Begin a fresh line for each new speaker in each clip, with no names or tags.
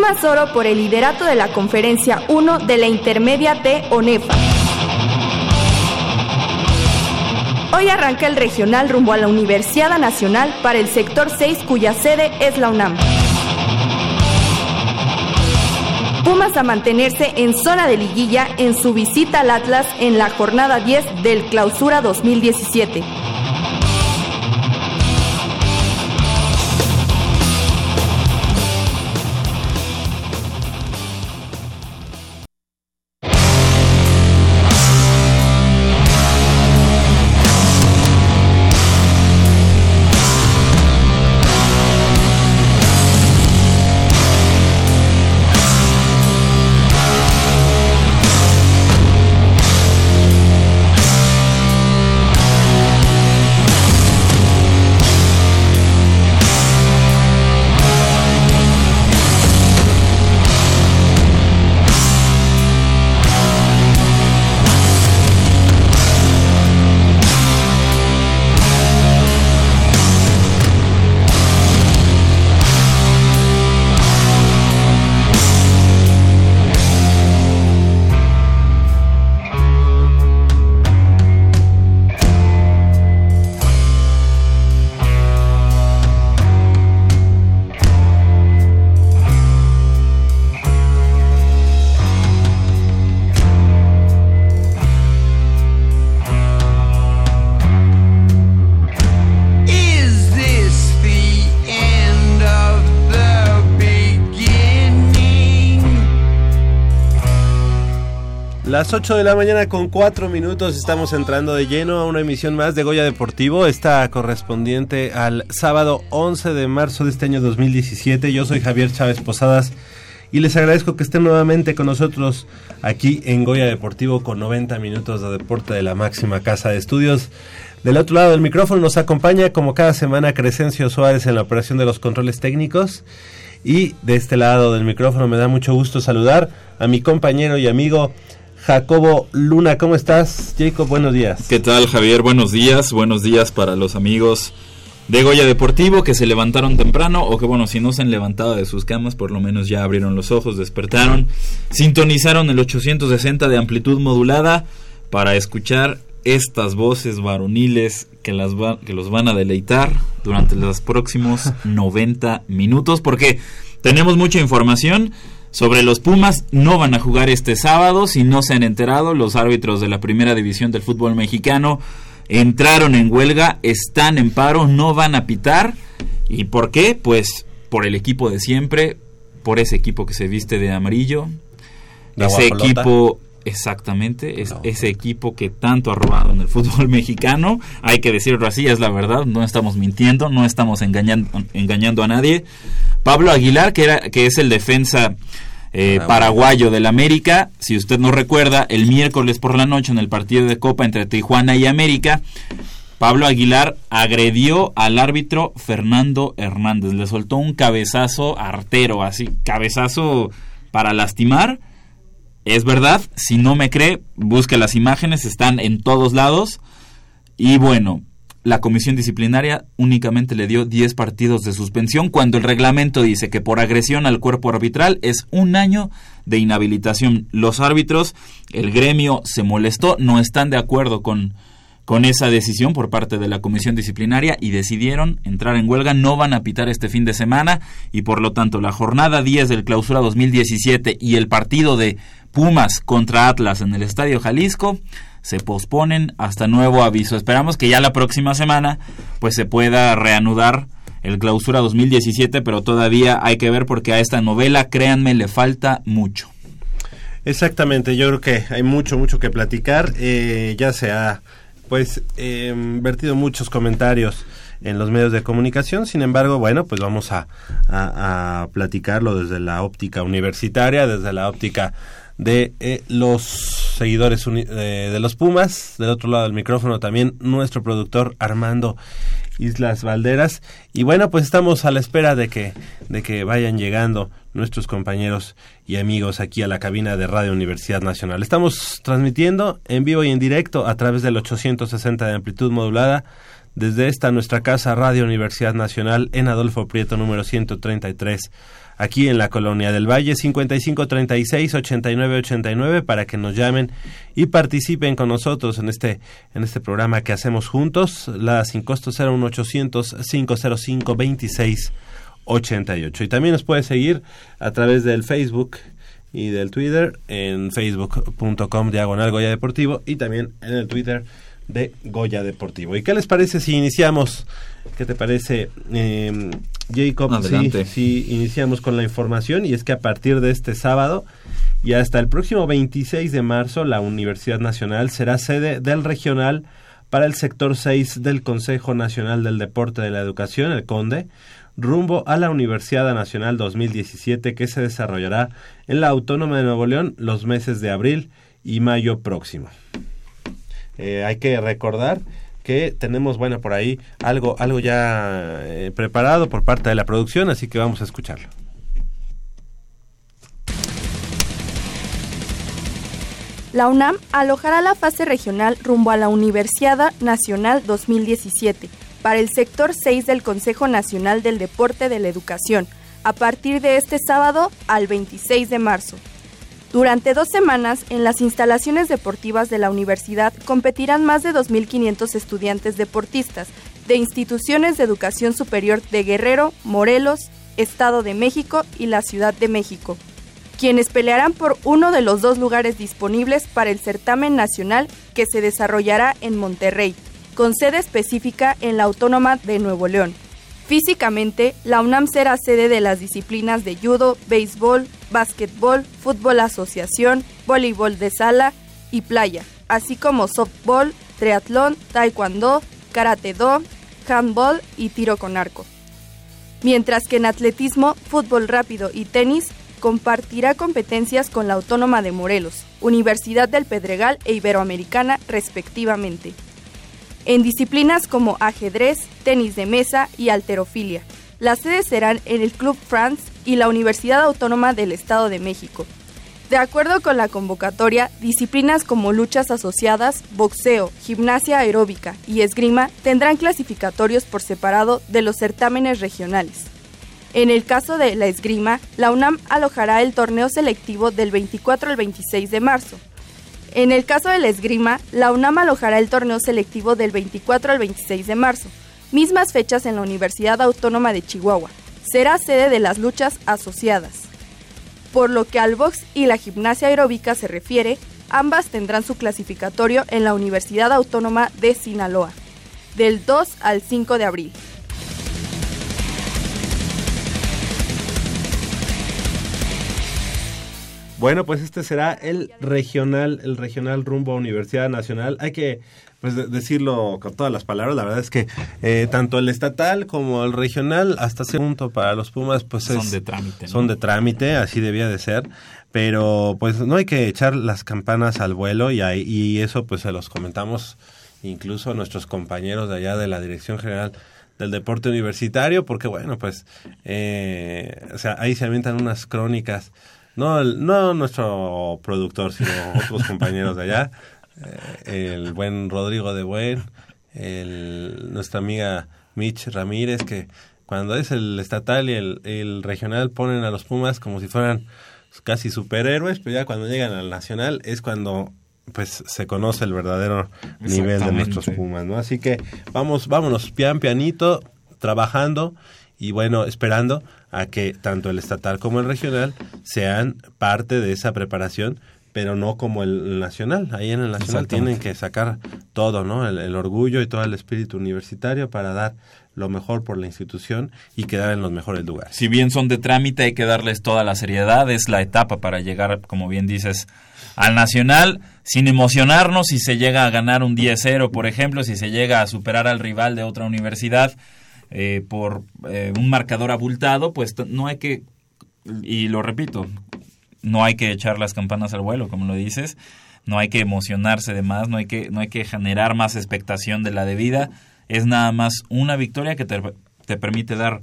Pumas Oro por el liderato de la Conferencia 1 de la Intermedia T ONEFA. Hoy arranca el regional rumbo a la Universidad Nacional para el sector 6 cuya sede es la UNAM. Pumas a mantenerse en zona de liguilla en su visita al Atlas en la jornada 10 del Clausura 2017.
Las 8 de la mañana con 4 minutos estamos entrando de lleno a una emisión más de Goya Deportivo, esta correspondiente al sábado 11 de marzo de este año 2017. Yo soy Javier Chávez Posadas y les agradezco que estén nuevamente con nosotros aquí en Goya Deportivo con 90 minutos de deporte de la máxima casa de estudios. Del otro lado del micrófono nos acompaña como cada semana Crescencio Suárez en la operación de los controles técnicos. Y de este lado del micrófono me da mucho gusto saludar a mi compañero y amigo Jacobo Luna. ¿Cómo estás, Jacob? Buenos días.
¿Qué tal, Javier? Buenos días. Buenos días para los amigos de Goya Deportivo que se levantaron temprano o que, bueno, si no se han levantado de sus camas, por lo menos ya abrieron los ojos, despertaron, sintonizaron el 860 de amplitud modulada para escuchar estas voces varoniles que, las va- que los van a deleitar durante los próximos 90 minutos porque tenemos mucha información sobre los Pumas. No van a jugar este sábado, si no se han enterado, los árbitros de la primera división del fútbol mexicano entraron en huelga, están en paro, no van a pitar. ¿Y por qué? Pues por el equipo de siempre, por ese equipo que se viste de amarillo,
La
ese
guajolota.
equipo, exactamente, es,
No.
ese equipo que tanto ha robado en el fútbol mexicano, hay que decirlo así, es la verdad, no estamos mintiendo, no estamos engañando, engañando a nadie. Pablo Aguilar, que, era, que es el defensa eh,
Paraguayo.
paraguayo del América, si usted no recuerda, el miércoles por la noche en el partido de Copa entre Tijuana y América, Pablo Aguilar agredió al árbitro Fernando Hernández. Le soltó un cabezazo artero, así, cabezazo para lastimar. Es verdad, si no me cree, busque las imágenes, están en todos lados. Y bueno, la comisión disciplinaria únicamente le dio 10 partidos de suspensión cuando el reglamento dice que por agresión al cuerpo arbitral es un año de inhabilitación. Los árbitros, el gremio se molestó, no están de acuerdo con, con esa decisión por parte de la comisión disciplinaria y decidieron entrar en huelga, no van a pitar este fin de semana y por lo tanto la jornada 10 del clausura 2017 y el partido de Pumas contra Atlas en el Estadio Jalisco se posponen hasta nuevo aviso. Esperamos que ya la próxima semana pues se pueda reanudar el clausura 2017, pero todavía hay que ver porque a esta novela, créanme, le falta mucho.
Exactamente, yo creo que hay mucho, mucho que platicar. Eh, ya se ha pues eh, vertido muchos comentarios en los medios de comunicación. Sin embargo, bueno, pues vamos a platicarlo desde la óptica universitaria, desde la óptica de eh, los seguidores eh, de los Pumas. Del otro lado del micrófono también nuestro productor Armando Islas Valderas. Y bueno, pues estamos a la espera de que, de que vayan llegando nuestros compañeros y amigos aquí a la cabina de Radio Universidad Nacional. Estamos transmitiendo en vivo y en directo a través del 860 de amplitud modulada desde esta nuestra casa Radio Universidad Nacional en Adolfo Prieto número 133 aquí en la Colonia del Valle 5536-8989 para que nos llamen y participen con nosotros en este en este programa que hacemos juntos. La sin costo 01800 505 26 88 y también nos puede seguir a través del Facebook y del Twitter en facebook.com diagonal Goya Deportivo y también en el Twitter de Goya Deportivo. ¿Y qué les parece si iniciamos? ¿Qué te parece, eh, Jacob?
Adelante.
Sí, iniciamos con la información y es que a partir de este sábado y hasta el próximo 26 de marzo la Universidad Nacional será sede del regional para el sector 6 del Consejo Nacional del Deporte de la Educación, el CONDE, rumbo a la Universidad Nacional 2017 que se desarrollará en la Autónoma de Nuevo León los meses de abril y mayo próximo. Eh, hay que recordar que tenemos, bueno, por ahí algo, algo ya eh, preparado por parte de la producción, así que vamos a escucharlo.
La UNAM alojará la fase regional rumbo a la Universidad Nacional 2017 para el sector 6 del Consejo Nacional del Deporte de la Educación, a partir de este sábado al 26 de marzo. Durante dos semanas, en las instalaciones deportivas de la universidad competirán más de 2.500 estudiantes deportistas de instituciones de educación superior de Guerrero, Morelos, Estado de México y la Ciudad de México, quienes pelearán por uno de los dos lugares disponibles para el certamen nacional que se desarrollará en Monterrey, con sede específica en la Autónoma de Nuevo León. Físicamente, la UNAM será sede de las disciplinas de judo, béisbol, básquetbol, fútbol asociación, voleibol de sala y playa, así como softball, triatlón, taekwondo, karate do, handball y tiro con arco. Mientras que en atletismo, fútbol rápido y tenis compartirá competencias con la Autónoma de Morelos, Universidad del Pedregal e Iberoamericana respectivamente en disciplinas como ajedrez, tenis de mesa y alterofilia. Las sedes serán en el Club France y la Universidad Autónoma del Estado de México. De acuerdo con la convocatoria, disciplinas como luchas asociadas, boxeo, gimnasia aeróbica y esgrima tendrán clasificatorios por separado de los certámenes regionales. En el caso de la esgrima, la UNAM alojará el torneo selectivo del 24 al 26 de marzo, en el caso de la esgrima, la UNAM alojará el torneo selectivo del 24 al 26 de marzo, mismas fechas en la Universidad Autónoma de Chihuahua. Será sede de las luchas asociadas. Por lo que al box y la gimnasia aeróbica se refiere, ambas tendrán su clasificatorio en la Universidad Autónoma de Sinaloa, del 2 al 5 de abril.
Bueno, pues este será el regional, el regional rumbo a Universidad Nacional. Hay que pues de- decirlo con todas las palabras. La verdad es que eh, tanto el estatal como el regional, hasta ese punto para los Pumas, pues
Son
es-
de trámite, ¿no?
Son de trámite, así debía de ser. Pero pues no hay que echar las campanas al vuelo y, ahí- y eso pues se los comentamos incluso a nuestros compañeros de allá de la Dirección General del Deporte Universitario, porque bueno, pues eh, o sea, ahí se avientan unas crónicas no, el- no nuestro productor, sino otros compañeros de allá. Eh, el buen Rodrigo de Buen, el, nuestra amiga Mitch Ramírez, que cuando es el estatal y el, el regional ponen a los Pumas como si fueran casi superhéroes, pero ya cuando llegan al nacional es cuando pues se conoce el verdadero nivel de nuestros Pumas, ¿no? Así que vamos, vámonos pian pianito, trabajando y bueno, esperando a que tanto el estatal como el regional sean parte de esa preparación pero no como el nacional. Ahí en el nacional tienen que sacar todo, ¿no? El, el orgullo y todo el espíritu universitario para dar lo mejor por la institución y quedar en los mejores lugares.
Si bien son de trámite, hay que darles toda la seriedad. Es la etapa para llegar, como bien dices, al Nacional, sin emocionarnos si se llega a ganar un 10-0, por ejemplo, si se llega a superar al rival de otra universidad eh, por eh, un marcador abultado, pues no hay que, y lo repito, no hay que echar las campanas al vuelo, como lo dices. No hay que emocionarse de más, no hay que, no hay que generar más expectación de la debida. Es nada más una victoria que te, te permite dar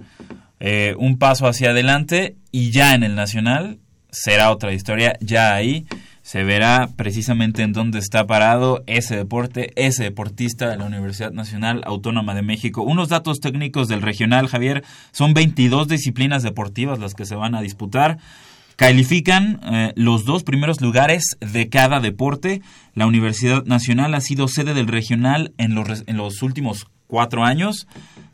eh, un paso hacia adelante y ya en el Nacional será otra historia. Ya ahí se verá precisamente en dónde está parado ese deporte, ese deportista de la Universidad Nacional Autónoma de México. Unos datos técnicos del regional, Javier, son 22 disciplinas deportivas las que se van a disputar. Califican eh, los dos primeros lugares de cada deporte. La Universidad Nacional ha sido sede del regional en los, en los últimos cuatro años.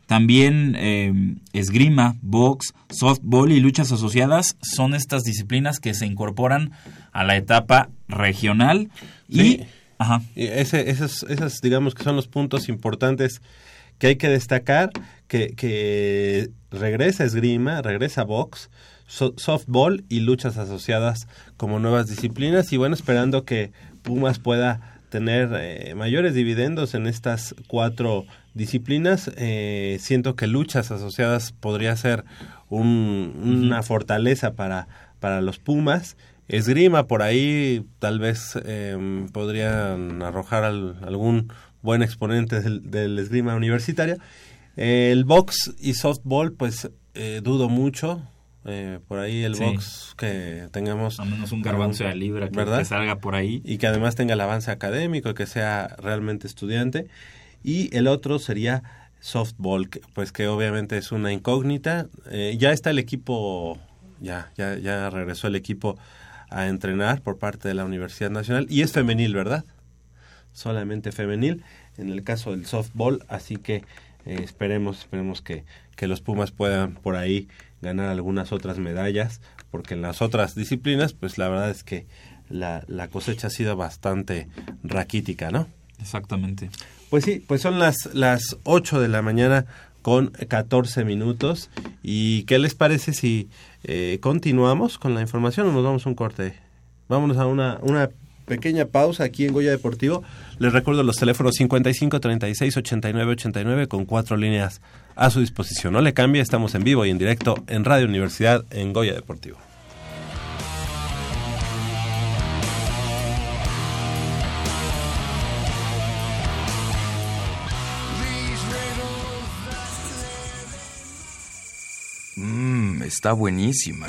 También eh, esgrima, box, softball y luchas asociadas son estas disciplinas que se incorporan a la etapa regional. Y,
Sí.
ajá,
Y ese, esos, esos, digamos que son los puntos importantes que hay que destacar, que, que regresa esgrima, regresa box, so- softball y luchas asociadas como nuevas disciplinas y bueno, esperando que Pumas pueda tener eh, mayores dividendos en estas cuatro disciplinas. Eh, siento que luchas asociadas podría ser un- una fortaleza para, para los Pumas. Esgrima por ahí tal vez eh, podrían arrojar al- algún buen exponente del, del esgrima universitaria. Eh, el box y softball pues eh, dudo mucho. Eh, por ahí el
Sí.
box que tengamos
a menos un garbanzo de libra que,
¿verdad?
que salga por ahí.
y que además tenga el avance académico, que sea realmente estudiante. Y el otro sería softball, que, pues que obviamente es una incógnita. Eh, ya está el equipo, ya, ya, ya regresó el equipo a entrenar por parte de la Universidad Nacional y es femenil, ¿verdad? Solamente femenil en el caso del softball, así que eh, esperemos, esperemos que, que los Pumas puedan por ahí ganar algunas otras medallas, porque en las otras disciplinas, pues la verdad es que la, la cosecha ha sido bastante raquítica, ¿no?
Exactamente.
Pues sí, pues son las, las 8 de la mañana con 14 minutos. ¿Y qué les parece si eh, continuamos con la información o nos damos un corte? Vámonos a una, una pequeña pausa aquí en Goya Deportivo. Les recuerdo los teléfonos 55 36 89 89 con cuatro líneas a su disposición. No le cambie, estamos en vivo y en directo en Radio Universidad en Goya Deportivo.
Mmm, está buenísima.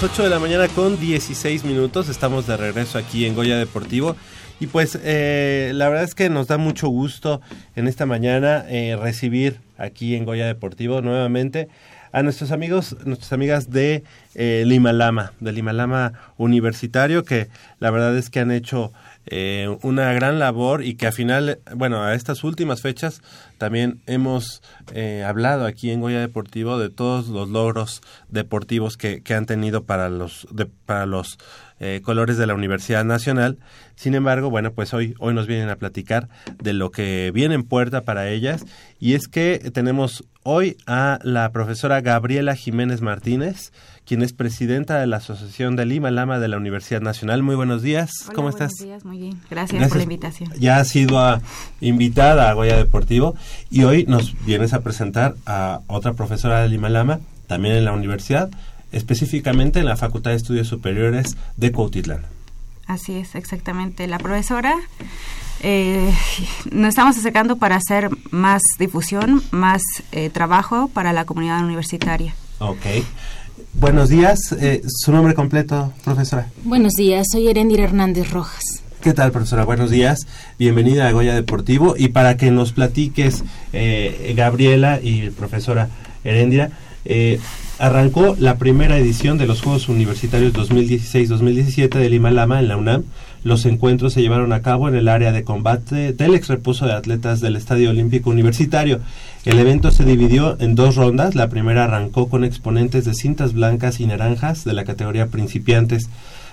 Las 8 de la mañana con 16 minutos. Estamos de regreso aquí en Goya Deportivo. Y pues eh, la verdad es que nos da mucho gusto en esta mañana eh, recibir aquí en Goya Deportivo nuevamente a nuestros amigos, nuestras amigas de eh, Limalama, del Limalama Universitario, que la verdad es que han hecho eh, una gran labor y que al final, bueno, a estas últimas fechas también hemos eh, hablado aquí en Goya Deportivo de todos los logros deportivos que, que han tenido para los, de, para los eh, colores de la Universidad Nacional. Sin embargo, bueno, pues hoy, hoy nos vienen a platicar de lo que viene en puerta para ellas y es que tenemos hoy a la profesora Gabriela Jiménez Martínez, quien es presidenta de la Asociación de Lima Lama de la Universidad Nacional. Muy buenos días,
Hola,
¿cómo
buenos
estás?
días, muy bien. Gracias, por la invitación.
Ya has sido invitada a Goya Deportivo y hoy nos vienes a presentar a otra profesora de Lima Lama, también en la universidad, específicamente en la Facultad de Estudios Superiores de Cuautitlán.
Así es, exactamente. La profesora eh, nos estamos acercando para hacer más difusión, más eh, trabajo para la comunidad universitaria.
Ok. Buenos días. Eh, ¿Su nombre completo, profesora?
Buenos días, soy Erendira Hernández Rojas.
¿Qué tal, profesora? Buenos días. Bienvenida a Goya Deportivo. Y para que nos platiques, eh, Gabriela y profesora Herendira, eh, arrancó la primera edición de los Juegos Universitarios 2016-2017 de Lima Lama en la UNAM. Los encuentros se llevaron a cabo en el área de combate del ex repuso de atletas del Estadio Olímpico Universitario. El evento se dividió en dos rondas. La primera arrancó con exponentes de cintas blancas y naranjas de la categoría principiantes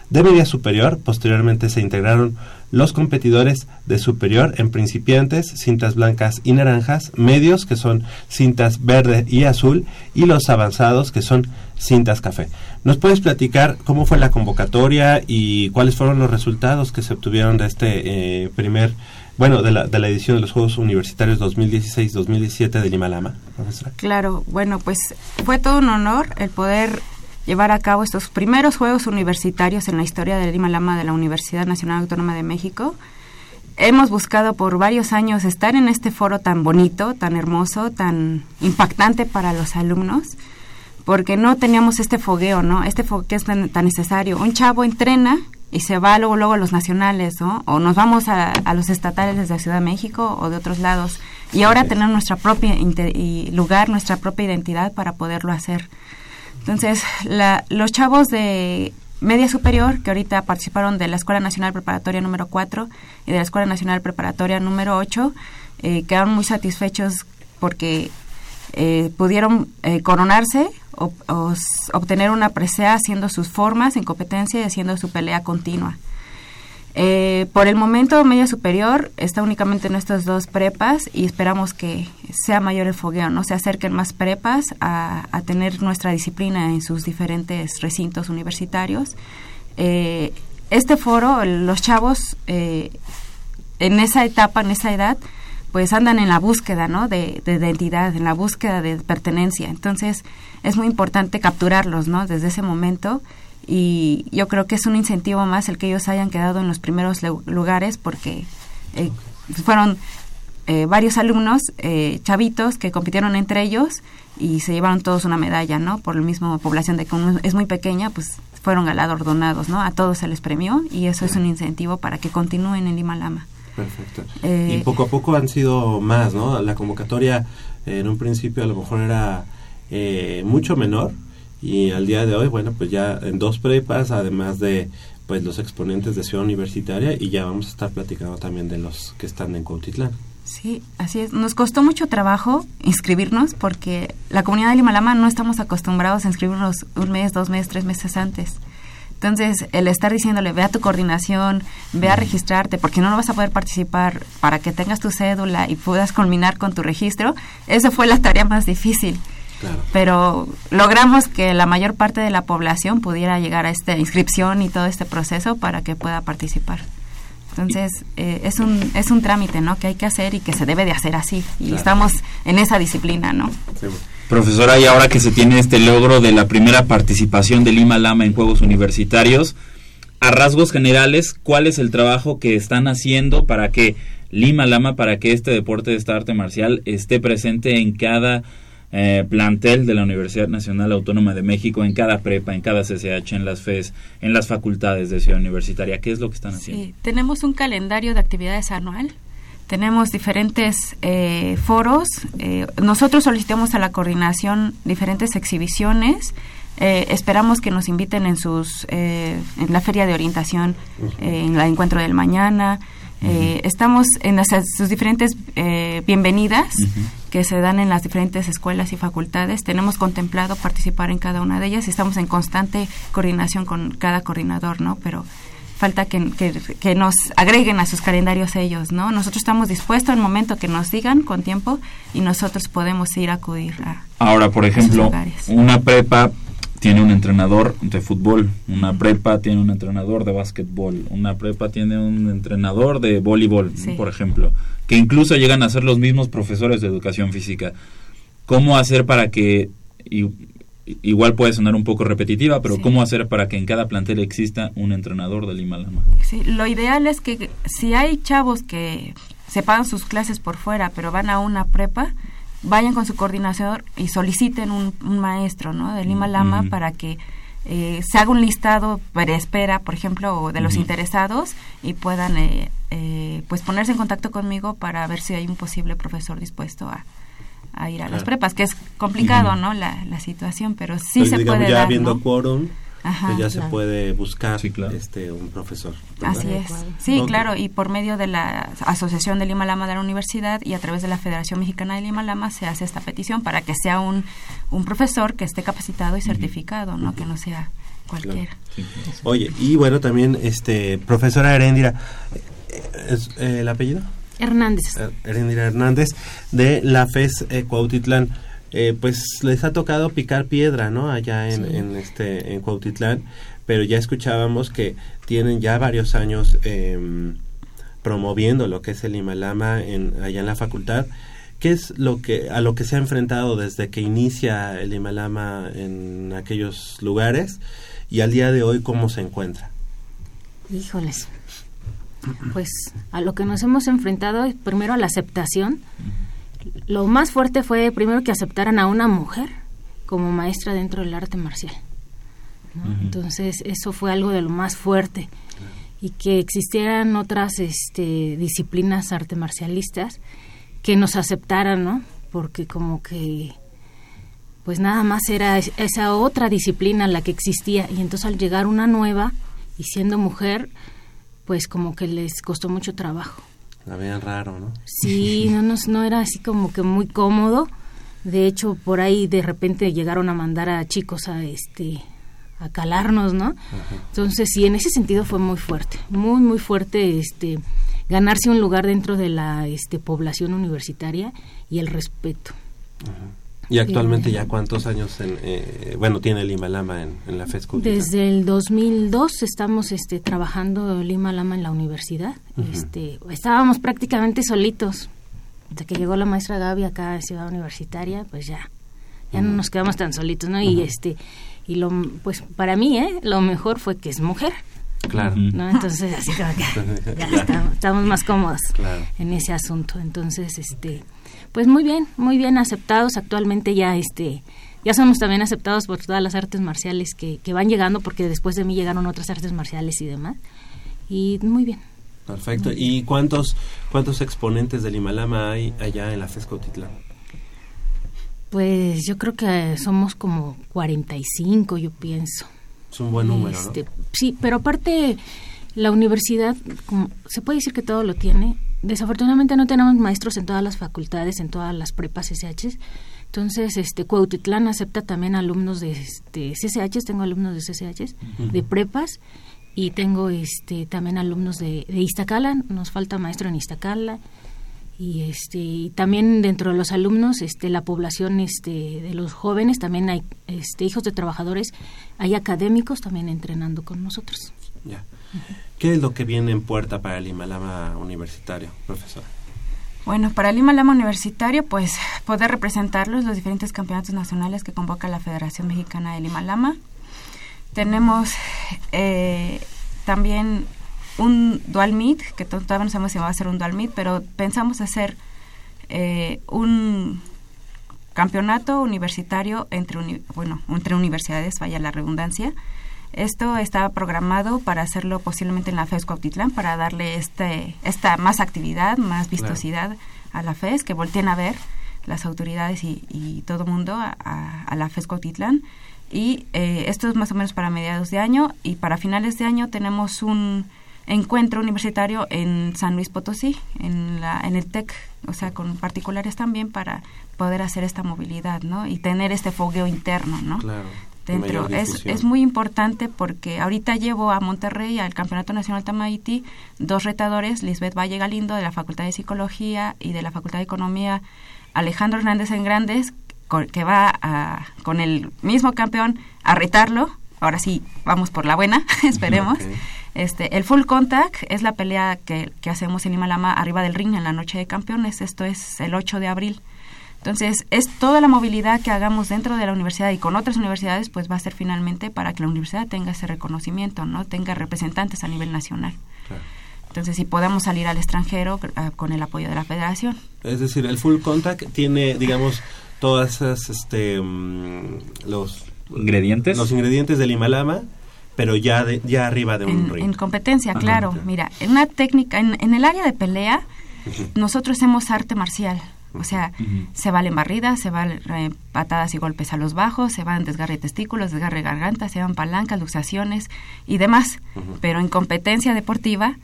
de media superior. Posteriormente se integraron los competidores de superior en principiantes, cintas blancas y naranjas, medios que son cintas verde y azul y los avanzados que son cintas café. ¿Nos puedes platicar cómo fue la convocatoria y cuáles fueron los resultados que se obtuvieron de este eh, primer, bueno, de la, de la edición de los Juegos Universitarios 2016-2017 de Lima Lama, profesora?
Claro, bueno, pues fue todo un honor el poder llevar a cabo estos primeros Juegos Universitarios en la historia de Lima Lama de la Universidad Nacional Autónoma de México. Hemos buscado por varios años estar en este foro tan bonito, tan hermoso, tan impactante para los alumnos, porque no teníamos este fogueo, ¿no? Este fogueo que es tan, tan necesario. Un chavo entrena y se va luego, luego a los nacionales, ¿no? O nos vamos a, a los estatales desde Ciudad de México o de otros lados. Y ahora tener nuestra propia y lugar, nuestra propia identidad para poderlo hacer. Entonces, la, los chavos de media superior, que ahorita participaron de la Escuela Nacional Preparatoria número 4 y de la Escuela Nacional Preparatoria número 8, eh, quedaron muy satisfechos porque eh, pudieron eh, coronarse o, o obtener una presea haciendo sus formas en competencia y haciendo su pelea continua. Eh, por el momento, media superior está únicamente en estas dos prepas y esperamos que sea mayor el fogueo, ¿no? Se acerquen más prepas a, a tener nuestra disciplina en sus diferentes recintos universitarios. Eh, este foro, los chavos eh, en esa etapa, en esa edad, pues andan en la búsqueda, ¿no? De, de identidad, en la búsqueda de pertenencia. Entonces, es muy importante capturarlos, ¿no? Desde ese momento y yo creo que es un incentivo más el que ellos hayan quedado en los primeros lugares porque eh, fueron eh, varios alumnos eh, chavitos que compitieron entre ellos y se llevaron todos una medalla, ¿no? Por la misma población de que uno es muy pequeña, pues fueron galardonados, ¿no? A todos se les premió y eso es un incentivo para que continúen en Lima Lama.
Perfecto. y poco a poco han sido más, ¿no? La convocatoria en un principio a lo mejor era mucho menor, y al día de hoy, bueno, pues ya en dos prepas, además de pues los exponentes de Ciudad Universitaria y ya vamos a estar platicando también de los que están en Cuautitlán.
Sí, así es. Nos costó mucho trabajo inscribirnos porque la comunidad de Limalama no estamos acostumbrados a inscribirnos un mes, dos meses, tres meses antes. Entonces, el estar diciéndole, ve a tu coordinación, ve a registrarte, porque no, no vas a poder participar para que tengas tu cédula y puedas culminar con tu registro, esa fue la tarea más difícil.
Claro.
Pero logramos que la mayor parte de la población pudiera llegar a esta inscripción y todo este proceso para que pueda participar. Entonces, eh, es, un, es un trámite, ¿no? Que hay que hacer y que se debe de hacer así. Y
Claro.
estamos en esa disciplina, ¿no?
Sí.
Profesora, y ahora que se tiene este logro de la primera participación de Lima Lama en Juegos Universitarios, a rasgos generales, ¿cuál es el trabajo que están haciendo para que Lima Lama, para que este deporte de esta arte marcial esté presente en cada eh, plantel de la Universidad Nacional Autónoma de México en cada prepa, en cada CCH, en las FES, en las facultades de Ciudad Universitaria? ¿Qué es lo que están haciendo?
Sí, tenemos un calendario de actividades anual. Tenemos diferentes eh, foros. Eh, nosotros solicitamos a la coordinación diferentes exhibiciones. Eh, esperamos que nos inviten en sus eh, en la feria de orientación, eh, en el encuentro del mañana. Eh, Estamos en las, sus diferentes eh, bienvenidas que se dan en las diferentes escuelas y facultades. Tenemos contemplado participar en cada una de ellas y estamos en constante coordinación con cada coordinador, ¿no? Pero falta que, que- que nos agreguen a sus calendarios ellos, ¿no? Nosotros estamos dispuestos al momento que nos digan con tiempo y nosotros podemos ir a acudir a...
Ahora, por ejemplo, una prepa tiene un entrenador de fútbol, una prepa tiene un entrenador de básquetbol, una prepa tiene un entrenador de voleibol, por ejemplo, que incluso llegan a ser los mismos profesores de educación física. ¿Cómo hacer para que, i- igual puede sonar un poco repetitiva, pero
Sí.
cómo hacer para que en cada plantel exista un entrenador de Lima Lama?
Sí, lo ideal es que si hay chavos que se pagan sus clases por fuera, pero van a una prepa, vayan con su coordinador y soliciten un, un maestro, ¿no? De Lima Lama
Ujú.
para que eh, se haga un listado para espera, por ejemplo, de los interesados y puedan eh, eh, pues ponerse en contacto conmigo para ver si hay un posible profesor dispuesto a, a ir a las prepas, que es complicado. ¿no? La, la situación, pero sí se
digamos,
puede
ya
dar, ¿no?
quórum,
Ajá,
pues ya se puede buscar
Sí, claro.
este un profesor. ¿verdad?
Así es. Sí, claro, y por medio de la Asociación de Lima Lama de la Universidad y a través de la Federación Mexicana de Lima Lama se hace esta petición para que sea un, un profesor que esté capacitado y certificado, ¿no? Que no sea cualquiera.
Sí.
Oye, y bueno, también, este, profesora Heréndira, ¿es, eh, ¿el apellido?
Hernández.
Eh, Heréndira Hernández, de la FES eh, Cuautitlán. Eh, pues les ha tocado picar piedra, ¿no? Allá en,
Sí.
en este en Cuautitlán, pero ya escuchábamos que tienen ya varios años em, promoviendo lo que es el Himalama en, allá en la facultad. ¿Qué es lo que a lo que se ha enfrentado desde que inicia el Himalama en aquellos lugares y al día de hoy cómo se encuentra?
Híjoles. Pues a lo que nos hemos enfrentado, primero a la aceptación. Lo más fuerte fue primero que aceptaran a una mujer como maestra dentro del arte marcial. Entonces eso fue algo de lo más fuerte. Y que existieran otras este, disciplinas arte marcialistas que nos aceptaran, ¿no? Porque como que pues nada más era es- esa otra disciplina la que existía y entonces al llegar una nueva y siendo mujer pues como que les costó mucho trabajo
La vean raro, ¿no?
sí no nos no era así como que muy cómodo. De hecho por ahí de repente llegaron a mandar a chicos a este a calarnos no entonces sí en ese sentido fue muy fuerte. Muy muy fuerte este ganarse un lugar dentro de la este población universitaria y el respeto
Y actualmente ya cuántos años, en, eh, bueno, tiene el Himalama en, en la FES Cuautitlán?
Desde el 2002 estamos este, trabajando Lima Lama en la universidad. este, estábamos prácticamente solitos. Hasta que llegó la maestra Gaby acá a Ciudad Universitaria, pues ya, ya no nos quedamos tan solitos, ¿no? Y este, y lo, pues para mí, ¿eh? Lo mejor fue que es mujer,
Claro.
Entonces así como que ya estamos, estamos más cómodos
Claro.
en ese asunto. Entonces, este, pues muy bien, muy bien aceptados. Actualmente ya, este, ya somos también aceptados por todas las artes marciales que, que van llegando, porque después de mí llegaron otras artes marciales y demás. Y muy bien.
Perfecto. ¿Y cuántos cuántos exponentes del Himalama hay allá en la FES Cuautitlán?
Pues yo creo que somos como 45, yo pienso.
Es un buen número, ¿no?
Este, Sí, pero aparte la universidad, como, se puede decir que todo lo tiene. Desafortunadamente no tenemos maestros en todas las facultades, en todas las prepas CCHs. Entonces, este Cuautitlán acepta también alumnos de este, CCHs, tengo alumnos de CCHs, de prepas y tengo este también alumnos de, de Iztacala, nos falta maestro en Iztacala. Y este y también dentro de los alumnos este la población este de los jóvenes también hay este hijos de trabajadores hay académicos también entrenando con nosotros.
Ya. ¿Qué es lo que viene en puerta para el Himalama universitario, profesor?
Bueno, para Lima Lama Universitario, pues poder representarlos los diferentes campeonatos nacionales que convoca la Federación Mexicana de Lima Lama. Tenemos eh, también un dual meet, que to- todavía no sabemos si va a ser un dual meet, pero pensamos hacer eh, un campeonato universitario entre, uni- bueno, entre universidades, vaya la redundancia. Esto está programado para hacerlo posiblemente en la FES Cuautitlán, para darle este, esta más actividad, más vistosidad a la FES, que volteen a ver las autoridades y, y todo mundo a, a- a la FES Cuautitlán. Y eh, esto es más o menos para mediados de año y para finales de año tenemos un encuentro universitario en San Luis Potosí, en, la, en el TEC, o sea, con particulares también para poder hacer esta movilidad, ¿no? Y tener este fogueo interno, ¿no?
Claro.
Dentro. Es, es muy importante porque ahorita llevo a Monterrey al Campeonato Nacional Tamaiti dos retadores, Lisbeth Valle Galindo de la Facultad de Psicología y de la Facultad de Economía, Alejandro Hernández en Grandes, que va a- con el mismo campeón a retarlo. Ahora sí, vamos por la buena, esperemos. Este, el full contact es la pelea que, que hacemos en Lima Lama arriba del ring en la noche de campeones. Esto es el 8 de abril. Entonces, es toda la movilidad que hagamos dentro de la universidad y con otras universidades, pues va a ser finalmente para que la universidad tenga ese reconocimiento, ¿no? Tenga representantes a nivel nacional.
Claro.
Entonces, si podemos salir al extranjero eh, con el apoyo de la federación.
Es decir, el full contact tiene, digamos, todas esas, este, mm, los
¿Ingredientes?
los ingredientes del Himalama, pero ya de, ya arriba de un
En,
ring.
en competencia,
Ajá.
claro. Mira, en una técnica, en, en el área de pelea, nosotros hacemos arte marcial. O sea, se valen barridas, se valen eh, patadas y golpes a los bajos, se van desgarre de testículos, desgarre de garganta, se van palancas, luxaciones y demás. Pero en competencia deportiva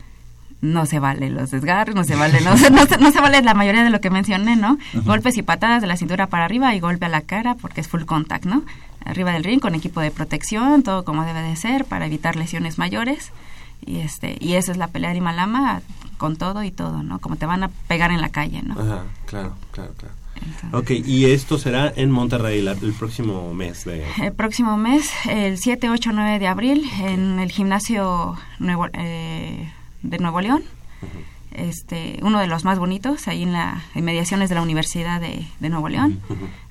no se valen los desgarres, no se vale, no, se- no, se- no se vale la mayoría de lo que mencioné, ¿no? Golpes y patadas de la cintura para arriba y golpe a la cara porque es full contact, ¿no? Arriba del ring con equipo de protección, todo como debe de ser para evitar lesiones mayores. Y este y esa es la pelea de Himalama con todo y todo, ¿no? Como te van a pegar en la calle, ¿no?
Ajá, claro, claro, claro.
Entonces,
Ok, y esto será en Monterrey la- el próximo mes de...
El próximo mes, el 7, 8, 9 de abril, en el gimnasio Nuevo, eh, de Nuevo León, este, uno de los más bonitos, ahí en las inmediaciones de la Universidad de, de Nuevo León.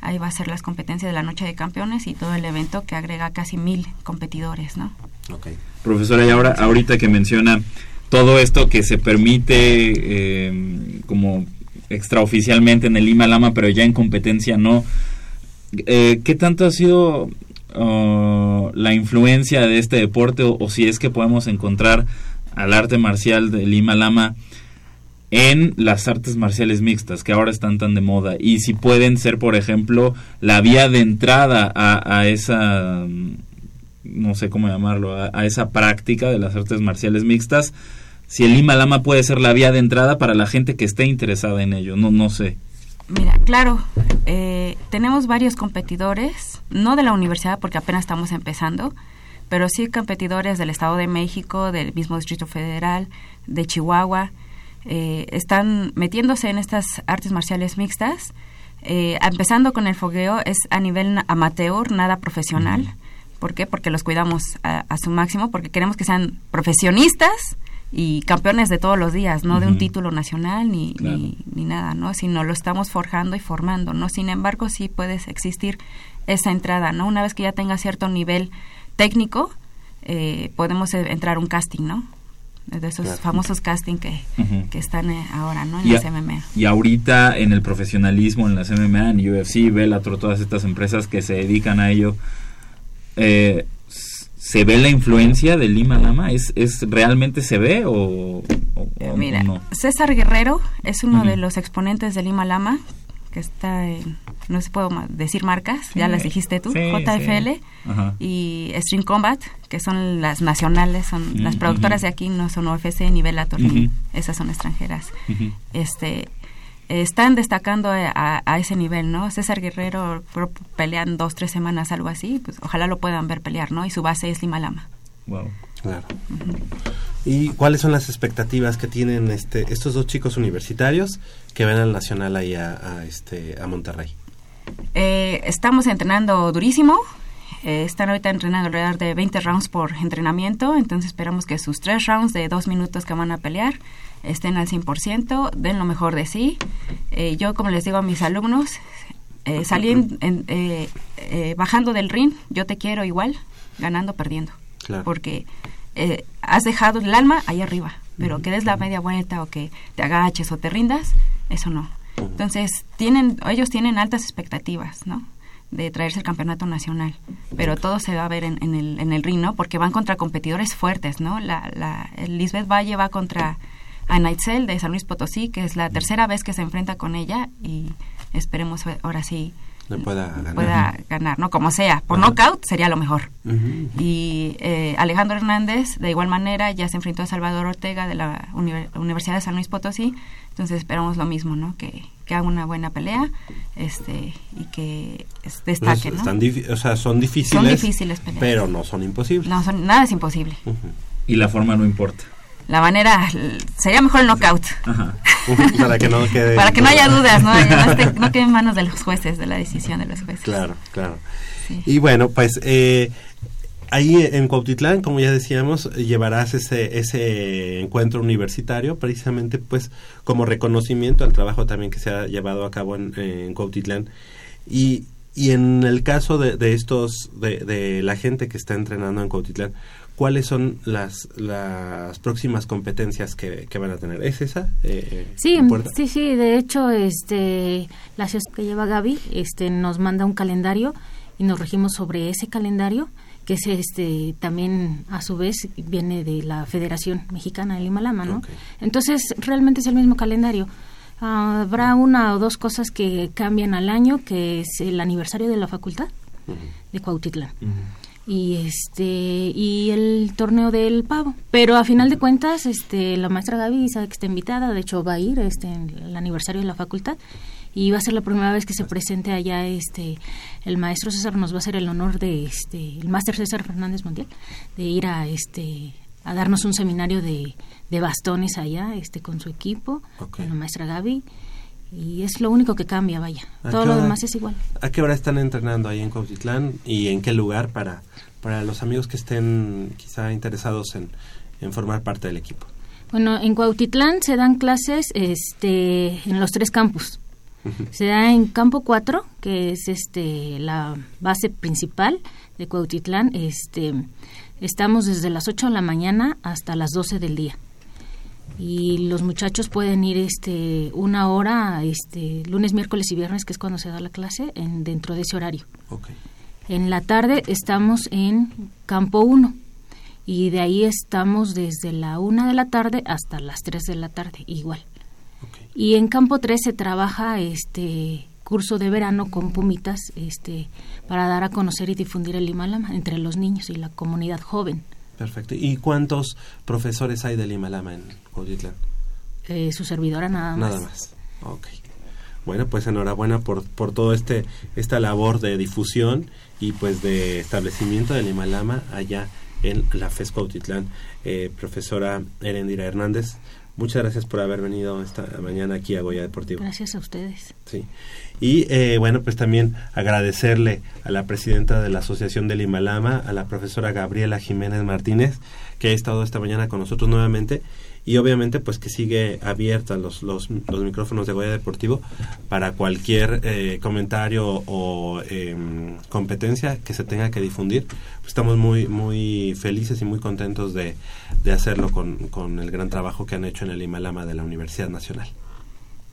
Ahí va a ser las competencias de la Noche de Campeones y todo el evento que agrega casi mil competidores, ¿no?
Ok.
Profesora, y ahora, ahorita que menciona todo esto que se permite eh, como extraoficialmente en el Lima Lama, pero ya en competencia no, eh, ¿qué tanto ha sido uh, la influencia de este deporte o, o si es que podemos encontrar al arte marcial de Lima Lama en las artes marciales mixtas que ahora están tan de moda. Y si pueden ser por ejemplo la vía de entrada a, esa mm, no sé cómo llamarlo a, a esa práctica de las artes marciales mixtas si el Lima Lama puede ser la vía de entrada para la gente que esté interesada en ello no no sé.
Mira, claro, eh, tenemos varios competidores, no de la universidad porque apenas estamos empezando, pero sí competidores del Estado de México, del mismo Distrito Federal, de Chihuahua, eh, están metiéndose en estas artes marciales mixtas. Eh, empezando con el fogueo, es a nivel amateur, nada profesional. ¿Por qué? Porque los cuidamos a, a su máximo, porque queremos que sean profesionistas y campeones de todos los días, no de un título nacional ni,
Claro.
ni, ni nada, ¿no? Sino lo estamos forjando y formando, ¿no? Sin embargo, sí puede existir esa entrada, ¿no? Una vez que ya tenga cierto nivel técnico, eh, podemos eh, entrar a un casting, ¿no? De esos
Claro.
famosos casting que,
Ujú.
que están eh, ahora, ¿no? En
Y
las
a-
MMA.
Y ahorita en el profesionalismo, en las MMA, en UFC, Bellator, todas estas empresas que se dedican a ello, eh, ¿se ve la influencia del Lima Lama? ¿Es, es realmente se ve o, o- o
Mira,
no?
César Guerrero es uno de los exponentes del Lima Lama, que está en, no se puedo decir marcas, ya las dijiste tú,
Sí,
JFL
sí.
Y String Combat, que son las nacionales, son
Mm,
las productoras de aquí, no son UFC ni Bellator,
Ujú.
ni- esas son extranjeras. Este están destacando a, a- a ese nivel, ¿no? César Guerrero pro- pelean dos, tres semanas, algo así, pues ojalá lo puedan ver pelear, ¿no? Y su base es Lima Lama.
Wow.
Claro. ¿Y cuáles son las expectativas que tienen este, estos dos chicos universitarios que ven al Nacional ahí a, este, a Monterrey?
Eh, estamos entrenando durísimo. Eh, están ahorita entrenando alrededor de 20 rounds por entrenamiento. Entonces esperamos que sus tres rounds de dos minutos que van a pelear estén al 100%, den lo mejor de sí. Eh, yo, como les digo a mis alumnos, eh, salí en- en- bajando del ring, yo te quiero igual, ganando, perdiendo.
Claro.
Porque eh, has dejado el alma ahí arriba, pero que des la media vuelta o que te agaches o te rindas, eso no. Entonces, tienen, ellos tienen altas expectativas, ¿no? De traerse el campeonato nacional. Pero todo se va a ver en, en el, en el ring, ¿no? Porque van contra competidores fuertes, ¿no? La, la, Lisbeth Valle va contra Anaitzel de San Luis Potosí, que es la tercera vez que se enfrenta con ella y esperemos ahora sí
Le pueda ganar.
pueda ganar, ¿no? Como sea, por
Ajá.
knockout sería lo mejor.
Ujú.
Y eh, Alejandro Hernández, de igual manera, ya se enfrentó a Salvador Ortega de la Univer- Universidad de San Luis Potosí. Entonces esperamos lo mismo, ¿no? Que, que haga una buena pelea este y que es-
Pues,
destaque, ¿no?
están o sea, son difíciles,
Son difíciles peleas.
pero no son imposibles.
No, son- nada es imposible.
Y la forma no importa.
La manera, sería mejor el knockout.
Ajá.
Para que no quede
Para que no haya dudas, ¿no? No, esté- no quede en manos de los jueces, de la decisión de los jueces.
Claro, claro.
Sí.
Y bueno, pues eh, ahí en Cuautitlán, como ya decíamos, llevarás ese, ese encuentro universitario precisamente pues como reconocimiento al trabajo también que se ha llevado a cabo en, en Cuautitlán. Y, y en el caso de, de estos, de, de la gente que está entrenando en Cuautitlán, ¿cuáles son las, las próximas competencias que, que van a tener? ¿Es esa? eh,
Sí,
la puerta?
sí, sí. De hecho, este, la que lleva Gaby, este, nos manda un calendario y nos regimos sobre ese calendario que es este también a su vez viene de la Federación Mexicana de Lima Lama, ¿no? Entonces realmente es el mismo calendario. Habrá una o dos cosas que cambian al año, que es el aniversario de la facultad de Cuautitlán. Y este y el torneo del pavo. Pero a final de cuentas este la maestra Gaby sabe que está invitada de hecho va a ir este en el aniversario de la facultad. Y va a ser la primera vez que se presente allá este el maestro César nos va a hacer el honor de este el máster César Fernández Montiel de ir a este a darnos un seminario de, de bastones allá este con su equipo con la maestra Gaby y es lo único que cambia vaya
¿A
todo lo demás es igual
¿A qué hora están entrenando ahí en Cuautitlán y en qué lugar para, para los amigos que estén quizá interesados en, en formar parte del equipo?
Bueno, en Cuautitlán se dan clases este, en los tres campus. Se da en campo 4, que es este la base principal de Cuautitlán. Este, estamos desde las 8 de la mañana hasta las 12 del día. Y los muchachos pueden ir este una hora este lunes, miércoles y viernes, que es cuando se da la clase, en, dentro de ese horario. En la tarde estamos en campo 1 y de ahí estamos desde la 1 de la tarde hasta las 3 de la tarde, igual. Y en campo 3 se trabaja este curso de verano con pumitas este para dar a conocer y difundir el Himalama entre los niños y la comunidad joven.
Perfecto. ¿Y cuántos profesores hay del Himalama en Cuautitlán?
Eh, su servidora nada más.
Nada más. Ok. Bueno, pues enhorabuena por, por todo este esta labor de difusión y pues de establecimiento del Himalama allá en la FES Cuautitlán. Eh, profesora Erendira Hernández, muchas gracias por haber venido esta mañana aquí a Goya Deportivo.
Gracias a ustedes.
Sí. Y eh, bueno, pues también agradecerle a la presidenta de la Asociación del Himalama, a la profesora Gabriela Jiménez Martínez, que ha estado esta mañana con nosotros nuevamente. Y obviamente, pues que sigue abierta los, los, los micrófonos de Goya Deportivo para cualquier eh, comentario o em, competencia que se tenga que difundir. Pues estamos muy, muy felices y muy contentos de, de hacerlo con, con el gran trabajo que han hecho en el Himalama de la Universidad Nacional.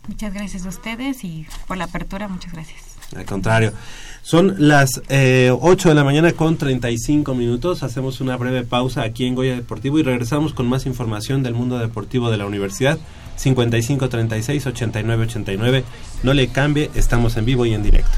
Muchas gracias a ustedes y por la apertura, muchas gracias.
Al contrario. Son las eh, 8 de la mañana con 35 minutos. Hacemos una breve pausa aquí en Goya Deportivo y regresamos con más información del mundo deportivo de la universidad. 55 36 89 89. No le cambie, estamos en vivo y en directo.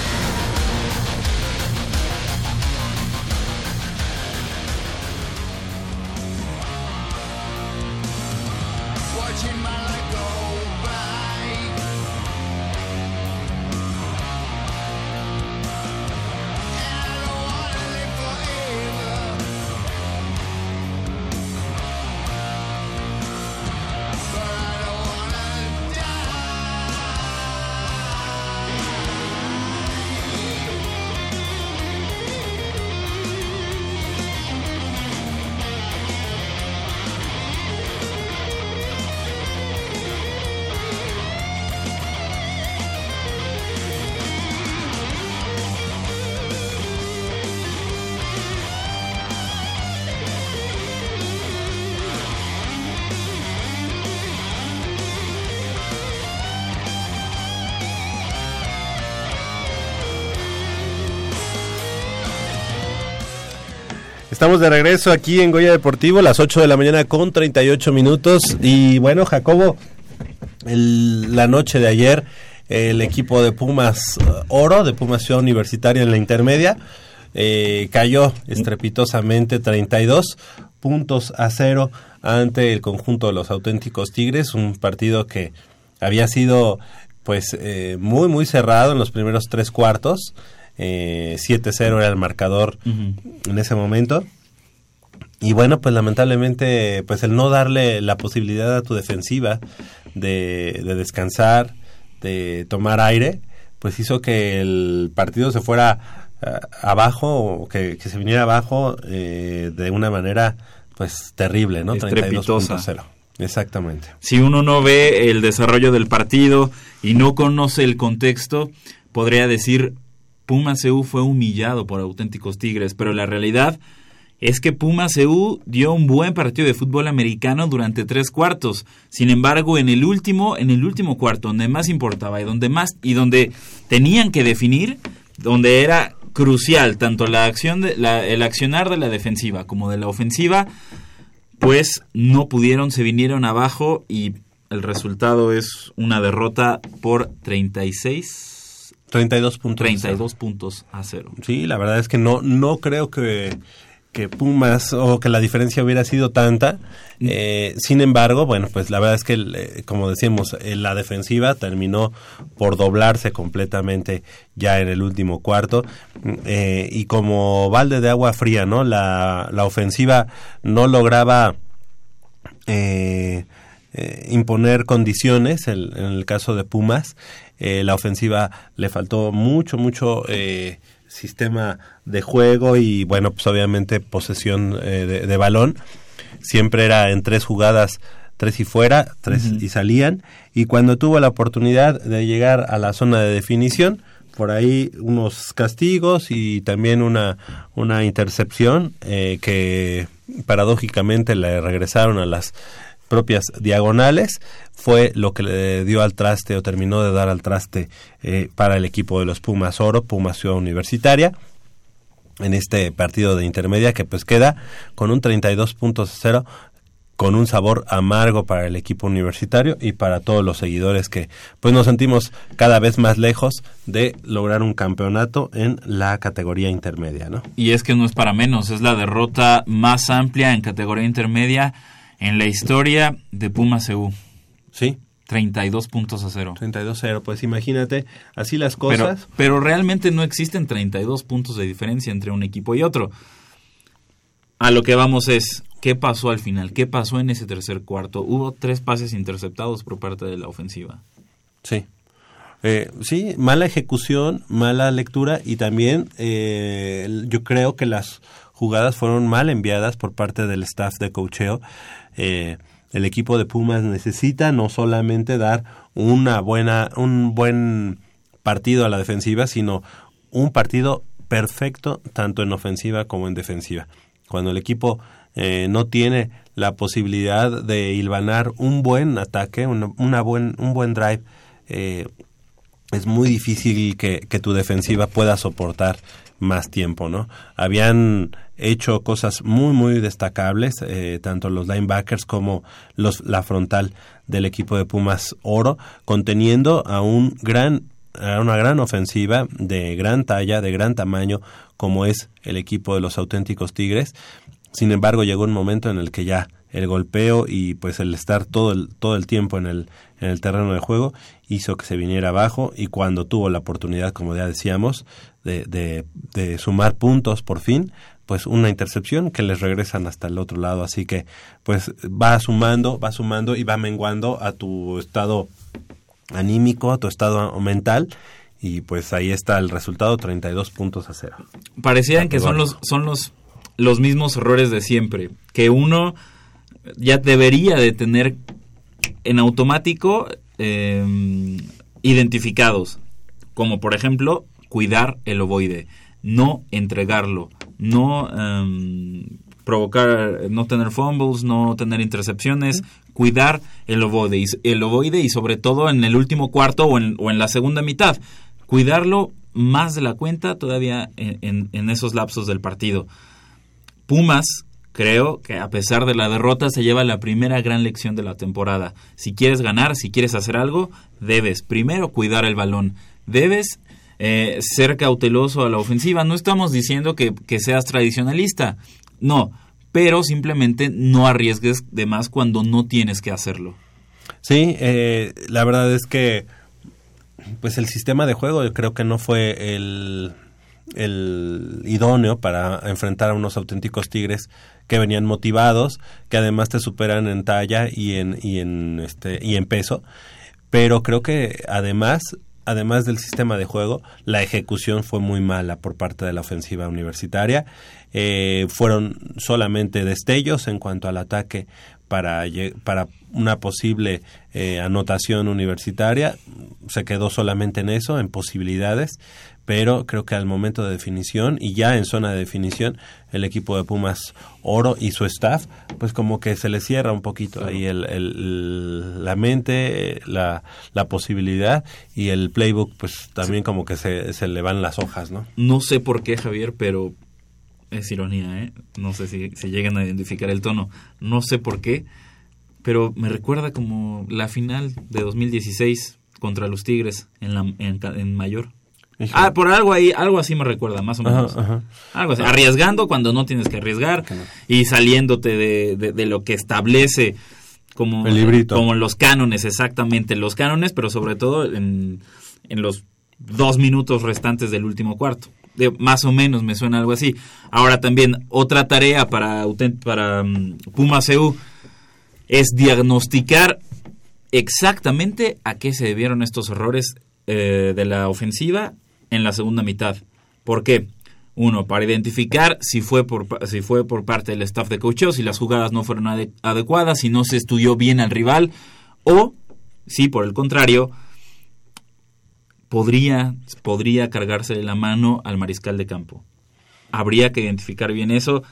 Estamos de regreso aquí en Goya Deportivo, las 8 de la mañana con 38 minutos. Y bueno, Jacobo, el- la noche de ayer, el equipo de Pumas eh, Oro, de Pumas Ciudad Universitaria en la intermedia, eh, cayó estrepitosamente 32 puntos a cero ante el conjunto de los auténticos Tigres, un partido que había sido pues eh, muy muy cerrado en los primeros tres cuartos. Eh, 7-0 era el marcador en ese momento. Y bueno, pues lamentablemente, pues el no darle la posibilidad a tu defensiva de, de descansar, de tomar aire, pues hizo que el partido se fuera ah, abajo, o que, que se viniera abajo eh, de una manera pues terrible, ¿no?
Estrepitosa.
32.0. Exactamente.
Si uno no ve el desarrollo del partido y no conoce el contexto, podría decir Pumas CU fue humillado por auténticos Tigres, pero la realidad es que Pumas CU dio un buen partido de fútbol americano durante tres cuartos. Sin embargo, en el último, en el último cuarto, donde más importaba y donde más y donde tenían que definir, donde era crucial tanto la acción de, la- el accionar de la defensiva como de la ofensiva, pues no pudieron, se vinieron abajo y el resultado es una derrota por 36
32 puntos.
32 puntos a cero.
Sí, la verdad es que no, no creo que, que Pumas o que la diferencia hubiera sido tanta. Eh, sin embargo, bueno, pues la verdad es que, eh, como decíamos, eh, la defensiva terminó por doblarse completamente ya en el último cuarto. Eh, y como balde de agua fría, ¿no? La, la ofensiva no lograba imponer condiciones, en el caso de Pumas, eh, la ofensiva le faltó mucho, mucho eh, sistema de juego y bueno, pues obviamente posesión eh, de, de balón. Siempre era en tres jugadas, tres y fuera, tres y salían. Y cuando tuvo la oportunidad de llegar a la zona de definición, por ahí unos castigos y también una, una intercepción eh, que paradójicamente le regresaron a las propias diagonales fue lo que le dio al traste o terminó de dar al traste eh, para el equipo de los Pumas Oro, Pumas Ciudad Universitaria en este partido de intermedia que pues queda con un 32 puntos a cero con un sabor amargo para el equipo universitario y para todos los seguidores que pues nos sentimos cada vez más lejos de lograr un campeonato en la categoría intermedia, ¿no?
Y es que no es para menos, es la derrota más amplia en categoría intermedia en la historia de Pumas CU.
Sí.
32 puntos a cero.
32-0, pues imagínate, así las
Pero,
cosas.
pero realmente no existen 32 puntos de diferencia entre un equipo y otro. A lo que vamos es, ¿qué pasó al final? ¿Qué pasó en ese tercer cuarto? Hubo tres pases interceptados por parte de la ofensiva.
Sí. Eh, sí, mala ejecución, mala lectura y también eh, yo creo que las jugadas fueron mal enviadas por parte del staff de cocheo. Eh, el equipo de Pumas necesita no solamente dar una buena, un buen partido a la defensiva, sino un partido perfecto tanto en ofensiva como en defensiva. Cuando el equipo eh, no tiene la posibilidad de hilvanar un buen ataque, una, buen, un buen drive, eh, es muy difícil que, que, tu defensiva pueda soportar más tiempo, ¿no? Habían hecho cosas muy, muy destacables, eh, tanto los linebackers como los, la frontal del equipo de Pumas Oro, conteniendo a un gran a una gran ofensiva de gran talla, de gran tamaño, como es el equipo de los auténticos Tigres. Sin embargo, llegó un momento en el que ya el golpeo y pues el estar todo el, todo el tiempo en el, en el terreno de juego hizo que se viniera abajo y cuando tuvo la oportunidad, como ya decíamos, de, de, de sumar puntos por fin, pues una intercepción que les regresan hasta el otro lado. Así que pues va sumando, va sumando y va menguando a tu estado anímico, a tu estado mental y pues ahí está el resultado 32 puntos a cero.
Parecían que son los son los los mismos errores de siempre, que uno ya debería de tener en automático eh, identificados, como por ejemplo cuidar el ovoide, no entregarlo, no eh, provocar, no tener fumbles, no tener intercepciones, cuidar el ovoide, y, el ovoide y sobre todo en el último cuarto o en, o en la segunda mitad, cuidarlo más de la cuenta todavía en, en, en esos lapsos del partido. Pumas creo que a pesar de la derrota se lleva la primera gran lección de la temporada. Si quieres ganar, si quieres hacer algo, debes primero cuidar el balón. Debes eh, ser cauteloso a la ofensiva. No estamos diciendo que, que, seas tradicionalista. No, pero simplemente no arriesgues de más cuando no tienes que hacerlo.
Sí, eh, la verdad es que pues el sistema de juego yo creo que no fue el el idóneo para enfrentar a unos auténticos tigres que venían motivados, que además te superan en talla y en, y en, este, y en peso. Pero creo que además, además del sistema de juego, la ejecución fue muy mala por parte de la ofensiva universitaria. Eh, fueron solamente destellos en cuanto al ataque para, para una posible eh, anotación universitaria. Se quedó solamente en eso, en posibilidades pero creo que al momento de definición y ya en zona de definición el equipo de Pumas Oro y su staff pues como que se le cierra un poquito ahí el, el, la mente la, la posibilidad y el playbook pues también como que se, se le van las hojas no
no sé por qué Javier pero es ironía ¿eh? no sé si se llegan a identificar el tono no sé por qué pero me recuerda como la final de 2016 contra los Tigres en, la, en, en mayor Ah, por algo ahí, algo así me recuerda, más o menos. Ajá, ajá. Algo así. Arriesgando cuando no tienes que arriesgar y saliéndote de, de, de lo que establece como, como los cánones, exactamente, los cánones, pero sobre todo en, en los dos minutos restantes del último cuarto. De, más o menos me suena algo así. Ahora también otra tarea para, para um, Puma CU es diagnosticar exactamente a qué se debieron estos errores eh, de la ofensiva en la segunda mitad. ¿Por qué? Uno, para identificar si fue por, si fue por parte del staff de coacheo, si las jugadas no fueron ade adecuadas, si no se estudió bien al rival, o si por el contrario, podría, podría cargarse la mano al mariscal de campo. Habría que identificar bien eso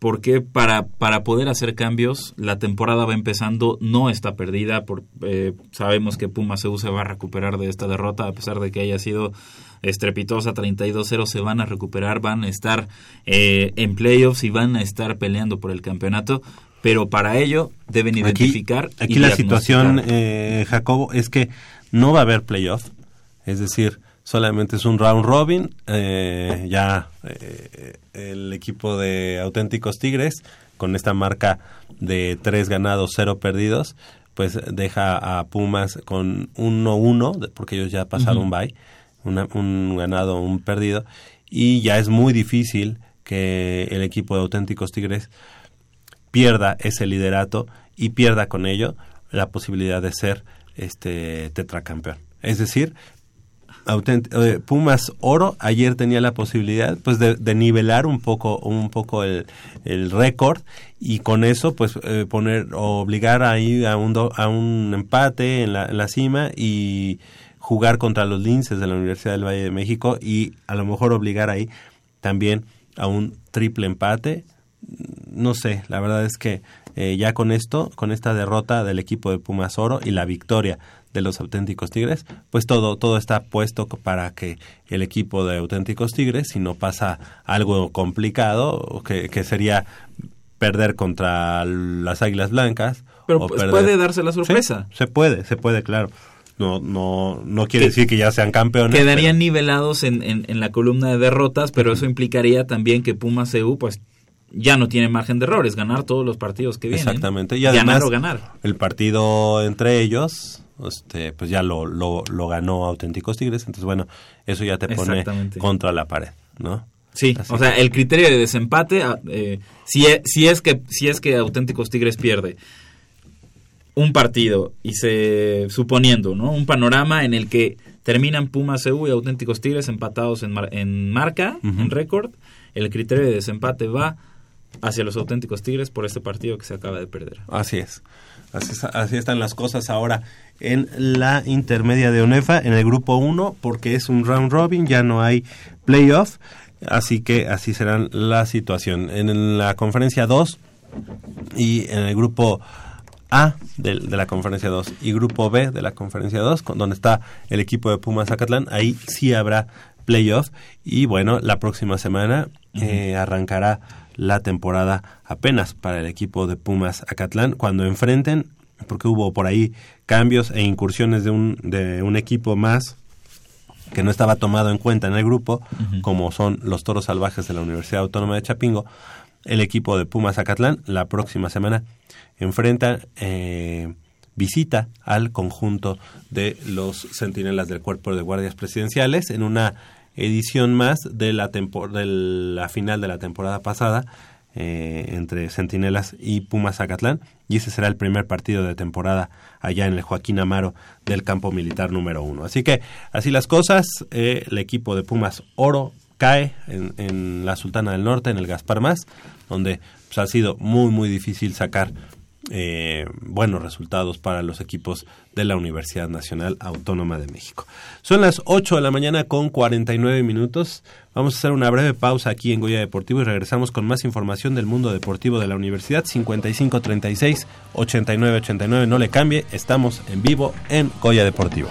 porque para, para poder hacer cambios, la temporada va empezando, no está perdida, por, eh, sabemos que Puma se va a recuperar de esta derrota, a pesar de que haya sido estrepitosa, 32-0, se van a recuperar, van a estar eh, en playoffs y van a estar peleando por el campeonato, pero para ello deben identificar.
Aquí, aquí la situación, eh, Jacobo, es que no va a haber playoff, es decir, solamente es un round robin. Eh, ya eh, el equipo de auténticos Tigres, con esta marca de tres ganados, cero perdidos, pues deja a Pumas con 1-1, porque ellos ya pasaron uh -huh. bye, una, un ganado, un perdido, y ya es muy difícil que el equipo de auténticos Tigres pierda ese liderato y pierda con ello la posibilidad de ser este tetracampeón. Es decir, eh, Pumas Oro ayer tenía la posibilidad pues de, nivelar un poco un poco el, el récord y con eso pues eh, poner obligar ahí a un do- a un empate en la, en la cima y jugar contra los linces de la Universidad del Valle de México y a lo mejor obligar ahí también a un triple empate. No sé, la verdad es que eh, ya con esto, con esta derrota del equipo de Pumas Oro y la victoria de los auténticos Tigres, pues todo, todo está puesto para que el equipo de auténticos Tigres, si no pasa algo complicado, que, que sería perder contra las Águilas Blancas.
Pero, pues, puede darse la sorpresa.
Sí, se puede, se puede, claro. No, no, no quiere
Que-
decir que ya sean campeones.
Quedarían nivelados en, en, en la columna de derrotas, pero eso implicaría también que Pumas EU pues ya no tiene margen de errores, ganar todos los partidos que vienen.
Exactamente. Y además,
ganar o ganar.
el partido entre ellos, este, pues ya lo, lo, lo ganó Auténticos Tigres. Entonces, bueno, eso ya te pone contra la pared, ¿no?
Sí,
Así
o sea, el criterio de desempate, ah, eh, si, es, si, es que, si es que Auténticos Tigres pierde un partido y se, suponiendo, ¿no? Un panorama en el que terminan Pumas EU y Auténticos Tigres empatados en, mar- en marca, en récord, el criterio de desempate va hacia los Auténticos Tigres por este partido que se acaba de perder.
Así es. Así, así están las cosas ahora en la intermedia de ONEFA, en el grupo 1, porque es un round robin, ya no hay playoff, así que así será la situación. En la conferencia 2 y en el grupo A de, de la conferencia 2 y grupo B de la conferencia 2, con- donde está el equipo de Pumas Zacatlán, ahí sí habrá playoff y bueno, la próxima semana eh, arrancará la temporada apenas para el equipo de Pumas Acatlán. Cuando enfrenten, porque hubo por ahí cambios e incursiones de un, de un equipo más que no estaba tomado en cuenta en el grupo, como son los Toros Salvajes de la Universidad Autónoma de Chapingo, el equipo de Pumas Acatlán la próxima semana enfrenta, eh, visita al conjunto de los centinelas del Cuerpo de Guardias Presidenciales en una edición más de la, de la final de la temporada pasada eh, entre Centinelas y Pumas Zacatlán y ese será el primer partido de temporada allá en el Joaquín Amaro del campo militar número uno. Así que así las cosas, eh, el equipo de Pumas Oro cae en, en la Sultana del Norte, en el Gaspar Más, donde pues, ha sido muy muy difícil sacar eh, buenos resultados para los equipos de la Universidad Nacional Autónoma de México. Son las 8 de la mañana con 49 minutos. Vamos a hacer una breve pausa aquí en Goya Deportivo y regresamos con más información del mundo deportivo de la universidad 5536 8989. No le cambie, estamos en vivo en Goya Deportivo.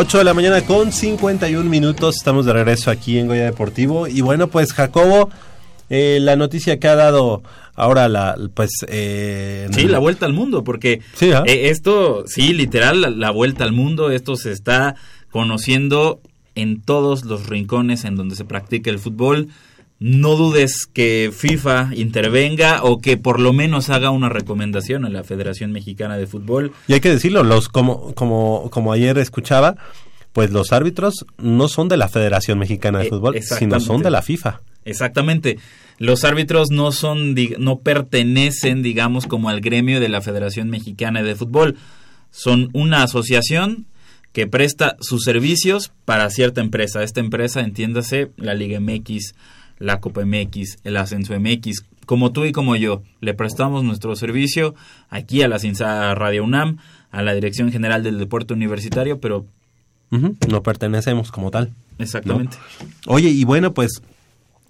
8 de la mañana con 51 minutos. Estamos de regreso aquí en Goya Deportivo. Y bueno, pues Jacobo, eh, la noticia que ha dado ahora la pues eh,
Sí, la vuelta al mundo, porque
Sí, ¿ah?
eh, esto, sí, literal, la, la vuelta al mundo, esto se está conociendo en todos los rincones en donde se practica el fútbol. No dudes que FIFA intervenga o que por lo menos haga una recomendación a la Federación Mexicana de Fútbol.
Y hay que decirlo, los como como como ayer escuchaba, pues los árbitros no son de la Federación Mexicana de
Eh,
Fútbol, sino son de la FIFA.
Exactamente. Los árbitros no son, no pertenecen, digamos, como al gremio de la Federación Mexicana de Fútbol. Son una asociación que presta sus servicios para cierta empresa. Esta empresa, entiéndase, la Liga MX, la Copa MX, el Ascenso MX. Como tú y como yo, le prestamos nuestro servicio aquí a la CINSA Radio UNAM, a la Dirección General del Deporte Universitario, pero
No pertenecemos como tal.
exactamente.
Oye, y bueno, pues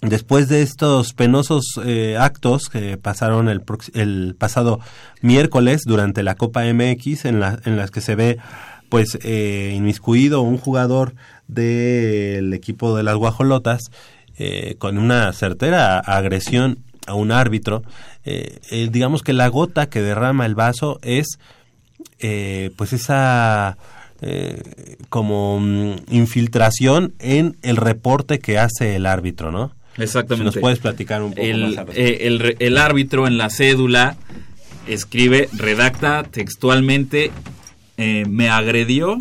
después de estos penosos eh, actos que pasaron el, el pasado miércoles durante la Copa MX, en, la, en las que se ve pues eh, inmiscuido un jugador del equipo de las Guajolotas eh, con una certera agresión a un árbitro, eh, digamos que la gota que derrama el vaso es eh, pues esa eh, como mm, infiltración en el reporte que hace el árbitro, ¿no?
Exactamente.
Si nos puedes platicar un poco más
el,
al respecto.
el re- el árbitro en la cédula escribe, redacta textualmente, eh, me agredió,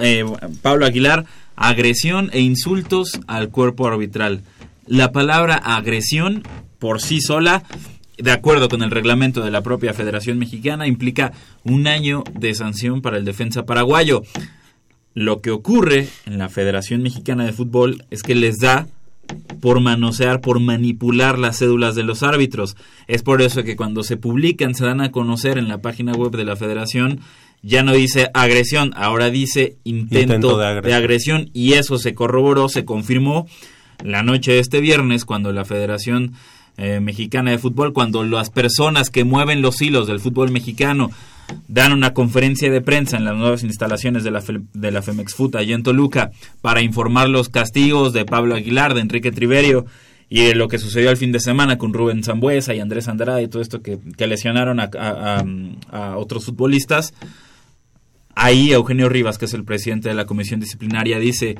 eh, Pablo Aguilar, agresión e insultos al cuerpo arbitral. La palabra agresión por sí sola, de acuerdo con el reglamento de la propia Federación Mexicana, implica un año de sanción para el defensa paraguayo. Lo que ocurre en la Federación Mexicana de Fútbol es que les da por manosear, por manipular las cédulas de los árbitros. Es por eso que cuando se publican, se dan a conocer en la página web de la federación, ya no dice agresión, ahora dice intento,
Intento de
de,
agresión.
y eso se corroboró, se confirmó la noche de este viernes cuando la Federación eh, Mexicana de Fútbol, cuando las personas que mueven los hilos del fútbol mexicano dan una conferencia de prensa en las nuevas instalaciones de la, Fe- de la Femex Foot allá en Toluca para informar los castigos de Pablo Aguilar, de Enrique Triverio y de lo que sucedió el fin de semana con Rubén Zambuesa y Andrés Andrade y todo esto que, que lesionaron a, a- a- a otros futbolistas. Ahí Eugenio Rivas, que es el presidente de la comisión disciplinaria, dice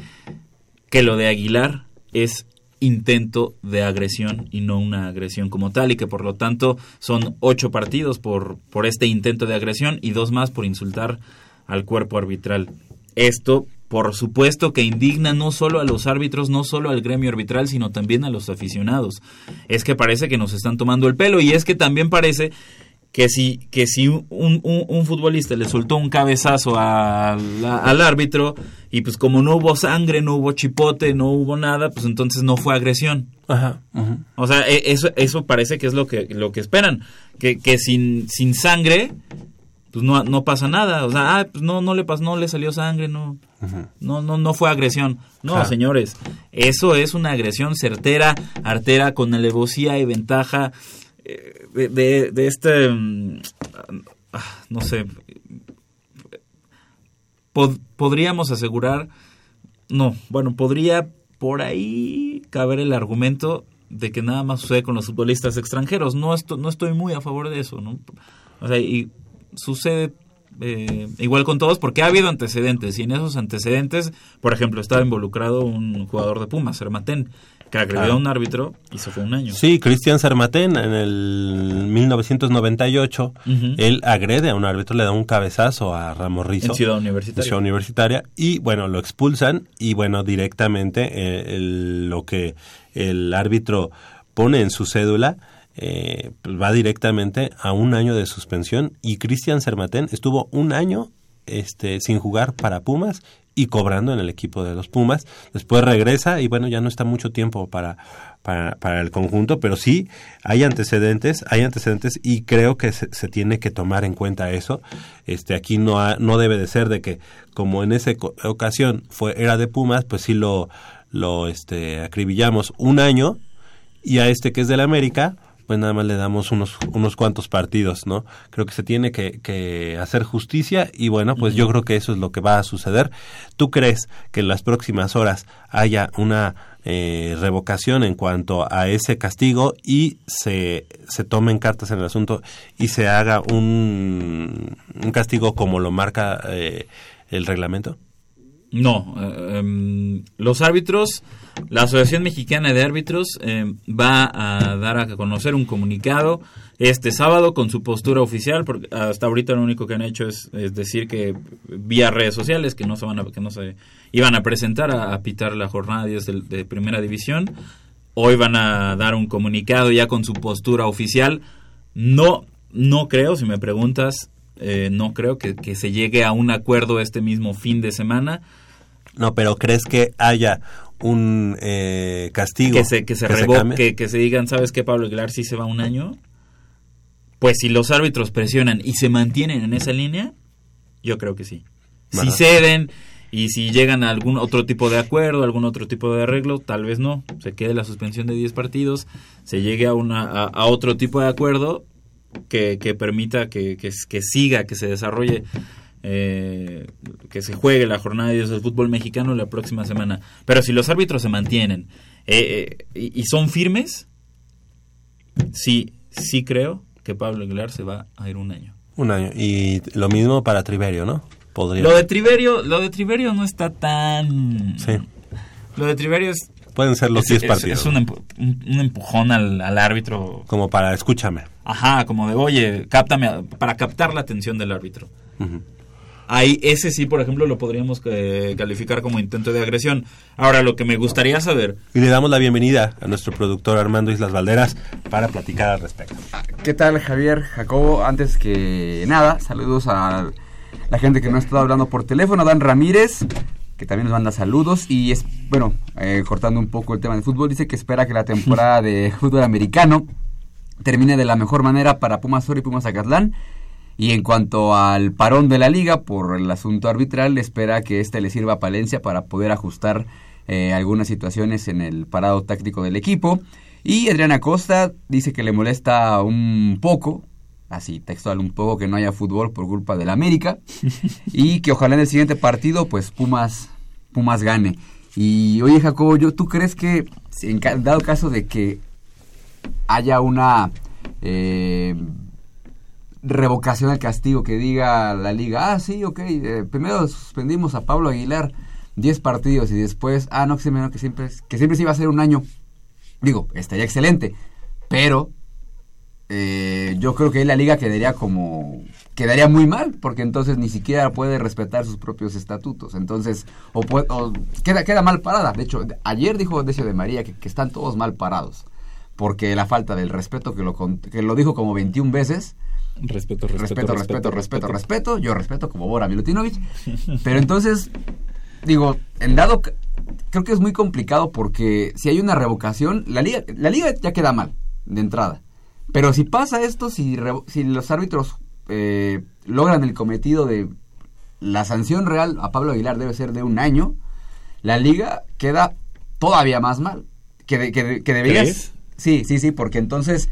que lo de Aguilar es intento de agresión y no una agresión como tal y que por lo tanto son ocho partidos por, por este intento de agresión y dos más por insultar al cuerpo arbitral. Esto, por supuesto, que indigna no solo a los árbitros, no solo al gremio arbitral, sino también a los aficionados. Es que parece que nos están tomando el pelo y es que también parece que si, que si un, un- un futbolista le soltó un cabezazo al, al árbitro y pues como no hubo sangre, no hubo chipote, no hubo nada, pues entonces no fue agresión.
Ajá, ujú.
O sea, e- eso, eso parece que es lo que, lo que esperan. Que, que sin, sin sangre, pues no, no pasa nada. O sea, ah, pues no, no le pasó, no le salió sangre, no. No, no, no fue agresión. No, señores. Eso es una agresión certera, artera, con alevosía y ventaja de, de, este. mm, ah, No sé. Pod- podríamos asegurar. No, bueno, podría por ahí caber el argumento de que nada más sucede con los futbolistas extranjeros. No, esto, no estoy muy a favor de eso, ¿no? O sea, y sucede eh, igual con todos porque ha habido antecedentes y en esos antecedentes, por ejemplo, estaba involucrado un jugador de Pumas, Sermatén, que agredió a un árbitro y se fue un año.
Sí, Cristian Sermatén en el 1998,
Ujú.
él agrede a un árbitro, le da un cabezazo a Ramos Rizo.
En Ciudad Universitaria.
en Ciudad Universitaria, y bueno, lo expulsan y bueno, directamente eh, el- lo que el árbitro pone en su cédula eh, va directamente a un año de suspensión y Cristian Sermatén estuvo un año este, sin jugar para Pumas y cobrando en el equipo de los Pumas. Después regresa y bueno, ya no está mucho tiempo para, para, el conjunto, pero sí hay antecedentes, hay antecedentes y creo que se, tiene que tomar en cuenta eso. Este, aquí no, ha- no debe de ser de que como en esa ocasión fue, era de Pumas, pues sí lo, lo este, acribillamos un año y a este que es del América, pues nada más le damos unos, unos cuantos partidos, ¿no? Creo que se tiene que, que hacer justicia y bueno, pues yo creo que eso es lo que va a suceder. ¿Tú crees que en las próximas horas haya una eh, revocación en cuanto a ese castigo y se, se tomen cartas en el asunto y se haga un, un castigo como lo marca eh, el reglamento?
No, eh, em, los árbitros, la Asociación Mexicana de Árbitros em, va a dar a conocer un comunicado este sábado con su postura oficial, porque hasta ahorita lo único que han hecho es, decir que vía redes sociales que no se van a, que no se iban a presentar a, pitar la jornada 10 de, de primera división. Hoy van a dar un comunicado ya con su postura oficial. No, no creo, si me preguntas, eh, no creo que, que se llegue a un acuerdo este mismo fin de semana.
No, pero ¿crees que haya un eh, castigo?
que se, que se revoque, que, que se digan, ¿sabes qué, Pablo Aguilar sí se va un año? Pues si los árbitros presionan y se mantienen en esa línea, yo creo que sí. Si ceden y si llegan a algún otro tipo de acuerdo, algún otro tipo de arreglo, tal vez no. Se quede la suspensión de 10 partidos, se llegue a, una, a, a otro tipo de acuerdo que, que permita que, que siga, que se desarrolle eh, que se juegue la jornada de Dios del fútbol mexicano la próxima semana. Pero si los árbitros se mantienen eh, eh, y, y son firmes, sí, sí creo que Pablo Aguilar se va a ir un año.
Un año. Y lo mismo para Triverio, ¿no? Podría.
Lo de Triverio, lo de Triverio no está tan.
Sí.
Lo de Triverio es.
Pueden ser los
es-
10
es-
partidos.
Es un, empu- un- un empujón al, al árbitro.
Como para, escúchame.
Ajá, como de, oye, cáptame, para captar la atención del árbitro.
Ujú.
Ahí, ese sí, por ejemplo, lo podríamos eh, calificar como intento de agresión. Ahora, lo que me gustaría saber,
Y le damos la bienvenida a nuestro productor Armando Islas Valderas para platicar al respecto.
¿Qué tal Javier, Jacobo? Antes que nada, saludos a la gente que no ha estado hablando por teléfono, Dan Ramírez, que también nos manda saludos y es, bueno, eh, cortando un poco el tema del fútbol, dice que espera que la temporada de fútbol americano termine de la mejor manera para Pumas Sur y Pumas Acatlán. Y en cuanto al parón de la liga por el asunto arbitral, espera que este le sirva a Palencia para poder ajustar eh, algunas situaciones en el parado táctico del equipo. Y Adriana Costa dice que le molesta un poco, así textual, un poco que no haya fútbol por culpa del América. y que ojalá en el siguiente partido, pues Pumas, Pumas gane. Y oye Jacobo, ¿yo, ¿tú crees que en dado caso de que haya una eh, revocación del castigo que diga la liga, ah, sí, ok, eh, primero suspendimos a Pablo Aguilar 10 partidos y después, ah, no, que que siempre, que siempre se iba a ser un año. Digo, estaría excelente, pero eh, yo creo que la liga quedaría como quedaría muy mal porque entonces ni siquiera puede respetar sus propios estatutos entonces o, pue- o queda queda mal parada de hecho ayer dijo Decio de María que, que están todos mal parados porque la falta del respeto que lo que lo dijo como 21 veces
respeto,
respeto, respeto, respeto, respeto, yo respeto como Bora Milutinovic, pero entonces, digo, en dado, creo que es muy complicado porque si hay una revocación, la liga, la liga ya queda mal, de entrada, pero si pasa esto, si, si los árbitros eh, logran el cometido de la sanción real a Pablo Aguilar debe ser de un año, la liga queda todavía más mal, que, de- que, de- que deberías...
¿Crees?
Sí, sí, sí, porque entonces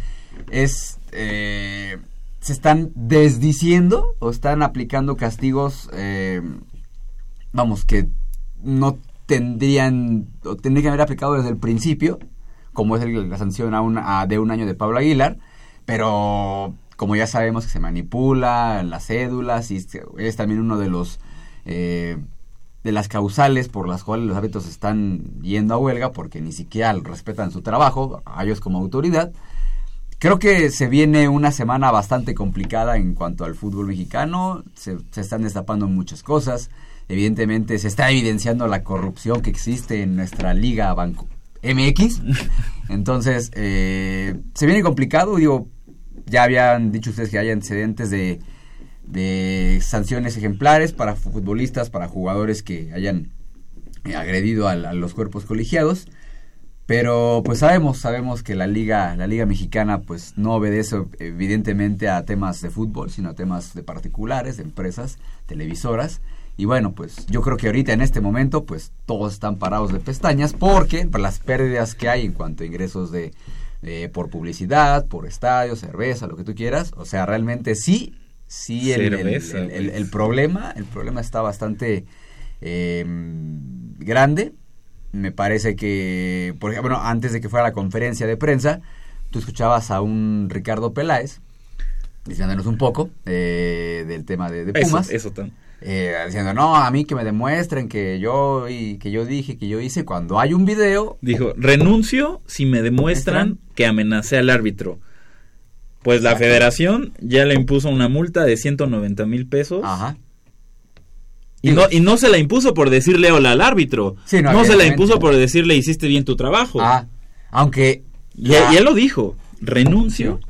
es... eh, se están desdiciendo o están aplicando castigos, eh, vamos, que no tendrían, o tendrían que haber aplicado desde el principio, como es la sanción a de un año de Pablo Aguilar, pero como ya sabemos que se manipula las cédulas y es también uno de los... eh, de las causales por las cuales los árbitros están yendo a huelga porque ni siquiera respetan su trabajo, a ellos como autoridad. Creo que se viene una semana bastante complicada en cuanto al fútbol mexicano. Se, se están destapando muchas cosas. Evidentemente se está evidenciando la corrupción que existe en nuestra liga Banco MX. Entonces, eh, se viene complicado. Digo, ya habían dicho ustedes que hay antecedentes de, de sanciones ejemplares para futbolistas, para jugadores que hayan eh, agredido a, a los cuerpos colegiados. Pero pues sabemos, sabemos que la liga, la liga mexicana pues no obedece evidentemente a temas de fútbol, sino a temas de particulares, de empresas, televisoras. Y bueno, pues yo creo que ahorita en este momento pues todos están parados de pestañas porque por las pérdidas que hay en cuanto a ingresos de, por publicidad, por estadio, cerveza, lo que tú quieras. O sea, realmente sí, sí el, el-
Cerveza,
el- el-
pues.
el problema, el problema está bastante eh, grande. Me parece que, por ejemplo, bueno, antes de que fuera la conferencia de prensa, tú escuchabas a un Ricardo Peláez diciéndonos un poco eh, del tema de, de
Eso-
Pumas.
eso tan-
Eh, diciendo, no, a mí que me demuestren que yo, y, que yo dije, que yo hice, cuando hay un video...
Dijo, renuncio si me demuestran que amenacé al árbitro. Pues la federación ya le impuso una multa de 190 mil pesos.
Ajá.
Y no, y no se la impuso por decirle hola al árbitro.
Sí, no,
no, se la impuso por decirle hiciste bien tu trabajo.
Ah, aunque...
Y, él lo dijo, renuncio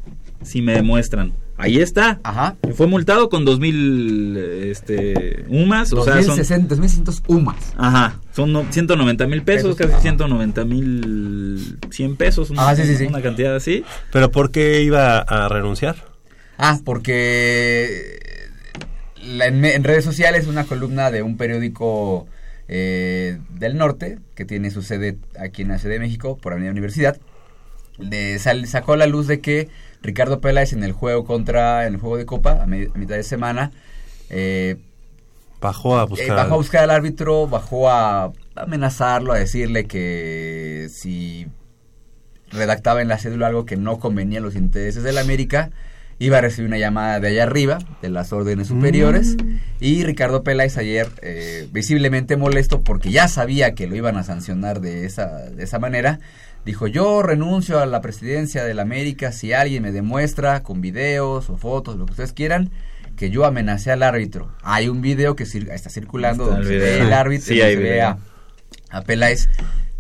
si me demuestran. Ahí está.
Ajá.
Fue multado con 2000 este, UMAS. O sea, son,
2060, 2600 UMAS.
Ajá, son no- 190 mil pesos,
Pesos,
casi
ajá.
190 mil 100 pesos, una,
Ah, sí, sí, sí.
una cantidad así.
¿Pero por qué iba a renunciar?
Ah, porque la- en, en redes sociales una columna de un periódico eh, del norte que tiene su sede aquí en la Ciudad de México por Avenida Universidad de sal- sacó a la luz de que Ricardo Peláez en el juego contra en el juego de Copa a, mitad de semana eh,
Bajó a
eh,
buscar.
bajó a buscar al árbitro, bajó a amenazarlo, a decirle que si redactaba en la cédula algo que no convenía a los intereses de la América, iba a recibir una llamada de allá arriba, de las órdenes superiores, y Ricardo Peláez ayer, eh, visiblemente molesto porque ya sabía que lo iban a sancionar de esa, de esa manera, dijo yo renuncio a la presidencia de la América si alguien me demuestra con videos o fotos, lo que ustedes quieran, que yo amenacé al árbitro. Hay un video que cir- está circulando
Está
donde
el
se ve el árbitro
Sí,
y se ve a Peláez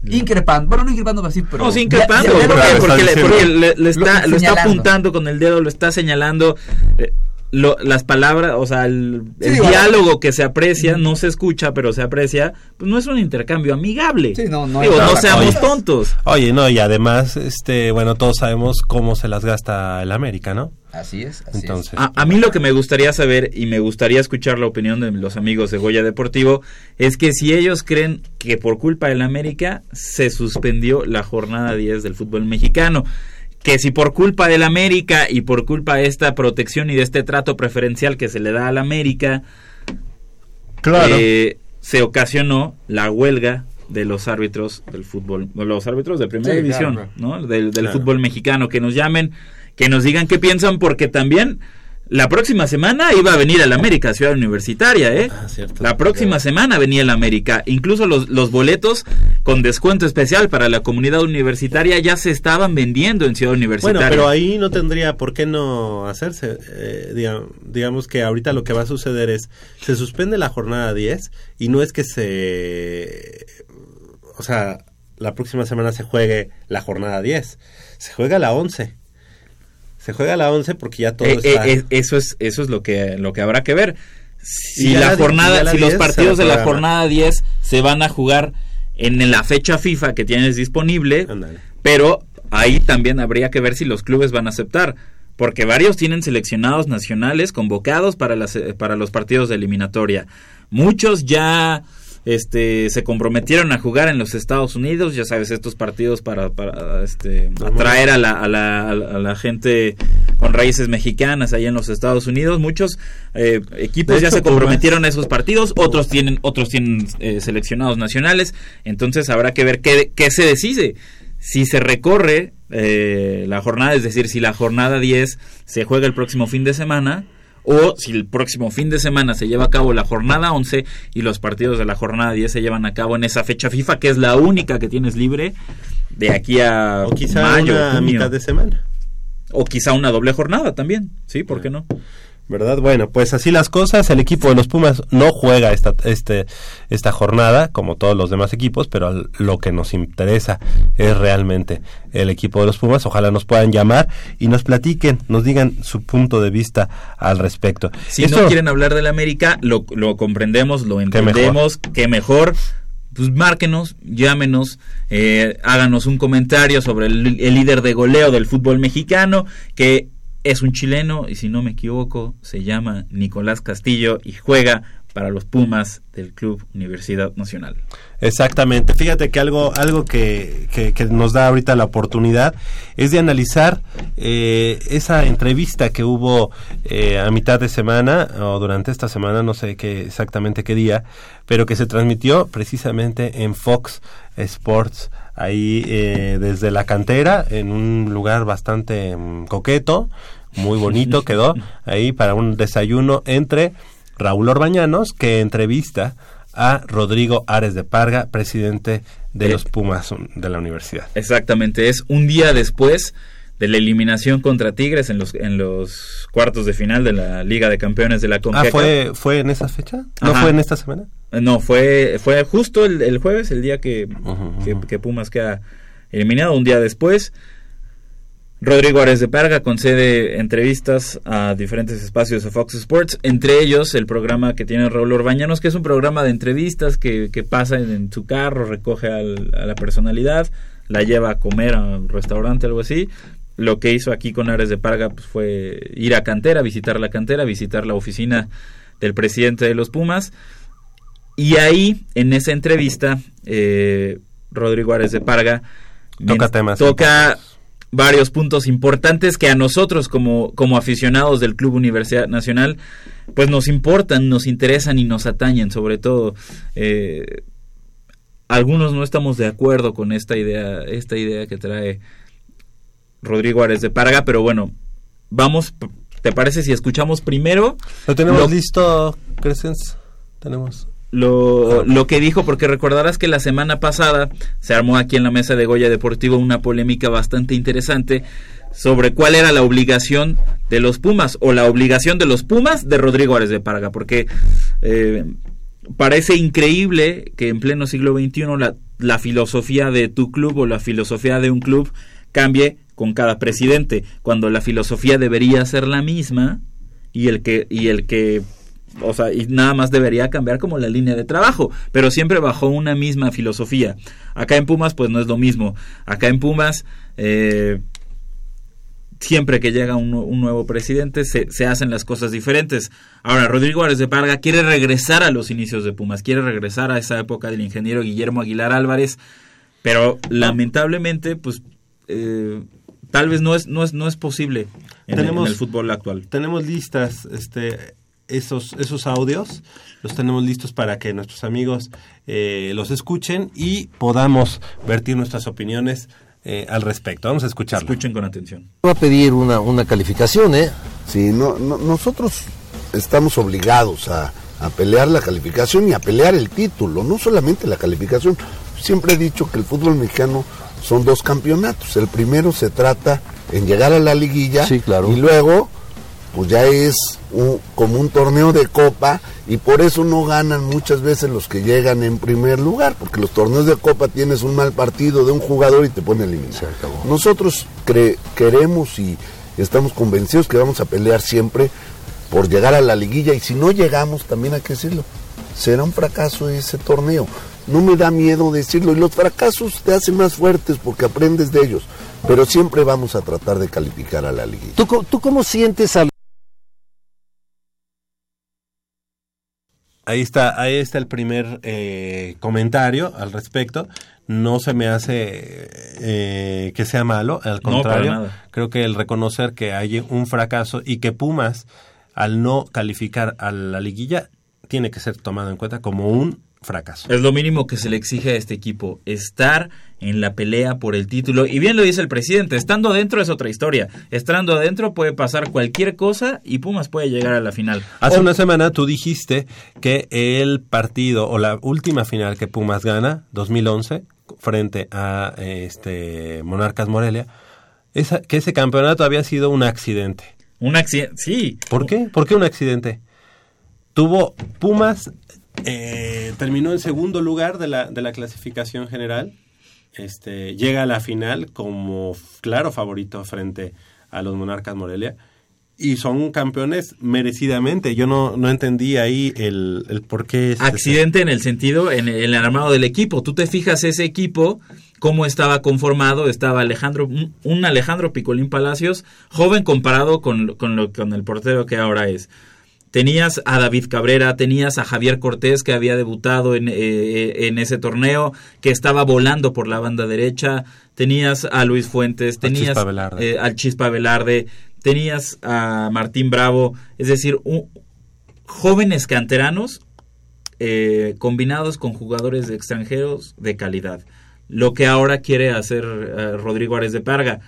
increpando, bueno no increpando así, pero...
No, sí, increpando,
ya- ya-
porque,
ya-
porque le, porque le- le está, lo está apuntando con el dedo, lo está señalando. eh, lo- las palabras, o sea, el,
Sí,
diálogo que se aprecia, no se escucha, pero se aprecia, pues no es un intercambio amigable.
no, no
Digo, no seamos tontos.
Oye, no, y además, este, bueno, todos sabemos cómo se las gasta el América, ¿no?
Así es, así
Entonces,
A, a mí lo que me gustaría saber y me gustaría escuchar la opinión de los amigos de Goya Deportivo es que si ellos creen que por culpa del América se suspendió la jornada 10 del fútbol mexicano, que si por culpa del América y por culpa de esta protección y de este trato preferencial que se le da al América
Claro.
eh, se ocasionó la huelga de los árbitros del fútbol, los árbitros de primera
Sí,
división,
claro,
¿no? Del, del
Claro.
fútbol mexicano, que nos llamen, que nos digan qué piensan, porque también la próxima semana iba a venir el América, Ciudad Universitaria, ¿eh?
Ah, cierto.
La próxima semana venía el América. Incluso los, los boletos con descuento especial para la comunidad universitaria ya se estaban vendiendo en Ciudad Universitaria.
Bueno, pero ahí no tendría por qué no hacerse. Eh, diga- digamos que ahorita lo que va a suceder es, se suspende la jornada 10 y no es que se... O sea, la próxima semana se juegue la jornada 10, se juega la 11. Se juega la 11 porque ya todo
Eh,
está...
eh, eh, eso es eso es lo que lo que habrá que ver. Si la jornada,
la
si los
10 se
partidos de la jornada 10 se van a jugar en la fecha FIFA que tienes disponible, pero ahí también habría que ver si los clubes van a aceptar, porque varios tienen seleccionados nacionales convocados para las para los partidos de eliminatoria. Muchos ya este se comprometieron a jugar en los Estados Unidos, ya sabes, estos partidos para, para este, atraer a la, a, la, a la- gente con raíces mexicanas ahí en los Estados Unidos. Muchos eh, equipos ya se comprometieron a esos partidos, otros tienen, otros tienen eh, seleccionados nacionales, entonces habrá que ver qué, qué se decide. Si se recorre eh, la jornada, es decir, si la jornada 10 se juega el próximo fin de semana, o si el próximo fin de semana se lleva a cabo la jornada 11 y los partidos de la jornada 10 se llevan a cabo en esa fecha FIFA, que es la única que tienes libre de aquí a
o quizá
mayo,
una
junio.
mitad de semana.
o quizá una doble jornada también, ¿sí? ¿Por qué no?
¿Verdad? Bueno, pues así las cosas. El equipo de los Pumas no juega esta, este, esta jornada, como todos los demás equipos, pero lo que nos interesa es realmente el equipo de los Pumas. Ojalá nos puedan llamar y nos platiquen, nos digan su punto de vista al respecto.
Si
Esto-
no quieren hablar del América, lo, lo comprendemos, lo entendemos, que mejor. Pues márquenos, llámenos, eh, háganos un comentario sobre el, el líder de goleo del fútbol mexicano, que es un chileno y si no me equivoco se llama Nicolás Castillo y juega para los Pumas del Club Universidad Nacional.
Exactamente. Fíjate que algo, algo que, que- nos da ahorita la oportunidad es de analizar eh, esa entrevista que hubo eh, a mitad de semana o durante esta semana, no sé qué exactamente qué día, pero que se transmitió precisamente en Fox Sports ahí eh, desde la cantera en un lugar bastante mm, coqueto, muy bonito quedó ahí para un desayuno entre Raúl Orbañanos que entrevista a Rodrigo Ares de Parga, presidente de los Pumas de la universidad.
Exactamente, es un día después de la eliminación contra Tigres en los, en los cuartos de final de la Liga de Campeones de la
Ah,
CONCACAF.
¿fue, ¿fue en esa fecha? ¿No
Ajá.
fue en esta semana?
No, fue, fue justo el, el jueves, el día que, que, que Pumas queda eliminado, un día después. Rodrigo Ares de Parga concede entrevistas a diferentes espacios de Fox Sports, entre ellos el programa que tiene Raúl Orbañanos, que es un programa de entrevistas que, que pasa en, en su carro, recoge al- a la personalidad, la lleva a comer a un restaurante, algo así. Lo que hizo aquí con Ares de Parga pues, fue ir a cantera, visitar la cantera, visitar la oficina del presidente de los Pumas. Y ahí, en esa entrevista, eh, Rodrigo Ares de Parga
Toca temas
toca varios puntos importantes que a nosotros como, como aficionados del Club Universidad Nacional pues nos importan, nos interesan y nos atañen sobre todo. eh, algunos no estamos de acuerdo con esta idea, esta idea que trae Rodrigo Ares de Parga, pero bueno, vamos, ¿te parece si escuchamos primero?
¿Lo tenemos
lo-
listo, Crescens? Tenemos.
lo, lo que dijo, porque recordarás que la semana pasada se armó aquí en la mesa de Goya Deportivo una polémica bastante interesante sobre cuál era la obligación de los Pumas o la obligación de los Pumas de Rodrigo Ares de Parga, porque eh, parece increíble que en pleno siglo XXI la, la filosofía de tu club o la filosofía de un club cambie con cada presidente, cuando la filosofía debería ser la misma y el que y el que o sea, y nada más debería cambiar como la línea de trabajo, pero siempre bajo una misma filosofía. Acá en Pumas, pues no es lo mismo. Acá en Pumas, eh, siempre que llega un, nu- un nuevo presidente, se, se hacen las cosas diferentes. Ahora, Rodrigo Ares de Parga quiere regresar a los inicios de Pumas, quiere regresar a esa época del ingeniero Guillermo Aguilar Álvarez, pero lamentablemente, pues, eh, tal vez no es, no es, no es posible en, el- en el fútbol actual.
Tenemos listas este, esos, esos audios, los tenemos listos para que nuestros amigos eh, los escuchen y podamos vertir nuestras opiniones eh, al respecto. Vamos a escucharlo.
Escuchen con atención.
Va a pedir una, una calificación, ¿eh?
Sí, no, no- nosotros estamos obligados a, a pelear la calificación y a pelear el título, no solamente la calificación. Siempre he dicho que el fútbol mexicano son dos campeonatos. El primero se trata en llegar a la liguilla
Sí, claro.
y luego pues ya es un- como un torneo de copa y por eso no ganan muchas veces los que llegan en primer lugar, porque los torneos de copa tienes un mal partido de un jugador y te pone eliminado. Nosotros cre- queremos y estamos convencidos que vamos a pelear siempre por llegar a la liguilla y si no llegamos, también hay que decirlo, será un fracaso ese torneo. No me da miedo decirlo y los fracasos te hacen más fuertes porque aprendes de ellos, pero siempre vamos a tratar de calificar a la liguilla.
¿Tú, tú cómo sientes al...
Ahí está, ahí está el primer eh, comentario al respecto. No se me hace eh, que sea malo, al contrario,
nada.
creo que el reconocer que hay un fracaso y que Pumas, al no calificar a la liguilla, tiene que ser tomado en cuenta como un fracaso.
Es lo mínimo que se le exige a este equipo, estar en la pelea por el título. Y bien lo dice el presidente, estando adentro es otra historia. Estando adentro puede pasar cualquier cosa y Pumas puede llegar a la final.
Hace
O-
una semana tú dijiste que el partido o la última final que Pumas gana, 2011, frente a este Monarcas Morelia, esa, que ese campeonato había sido un accidente.
Un accidente, sí.
¿Por qué? ¿Por qué un accidente? Tuvo Pumas, eh, terminó en segundo lugar de la, de la clasificación general, este, llega a la final como claro favorito frente a los Monarcas Morelia y son campeones merecidamente. Yo no, no entendí ahí el, el por qué.
Accidente en el sentido, en el, armado del equipo. Tú te fijas ese equipo, cómo estaba conformado. Estaba Alejandro, un Alejandro Picolín Palacios, joven comparado con, con, lo, con el portero que ahora es. Tenías a David Cabrera, tenías a Javier Cortés que había debutado en, eh, en ese torneo, que estaba volando por la banda derecha, tenías a Luis Fuentes, tenías
Chispa
eh, al Chispa Velarde, tenías a Martín Bravo, es decir, un- jóvenes canteranos eh, combinados con jugadores de extranjeros de calidad. Lo que ahora quiere hacer eh, Rodrigo Ares de Parga.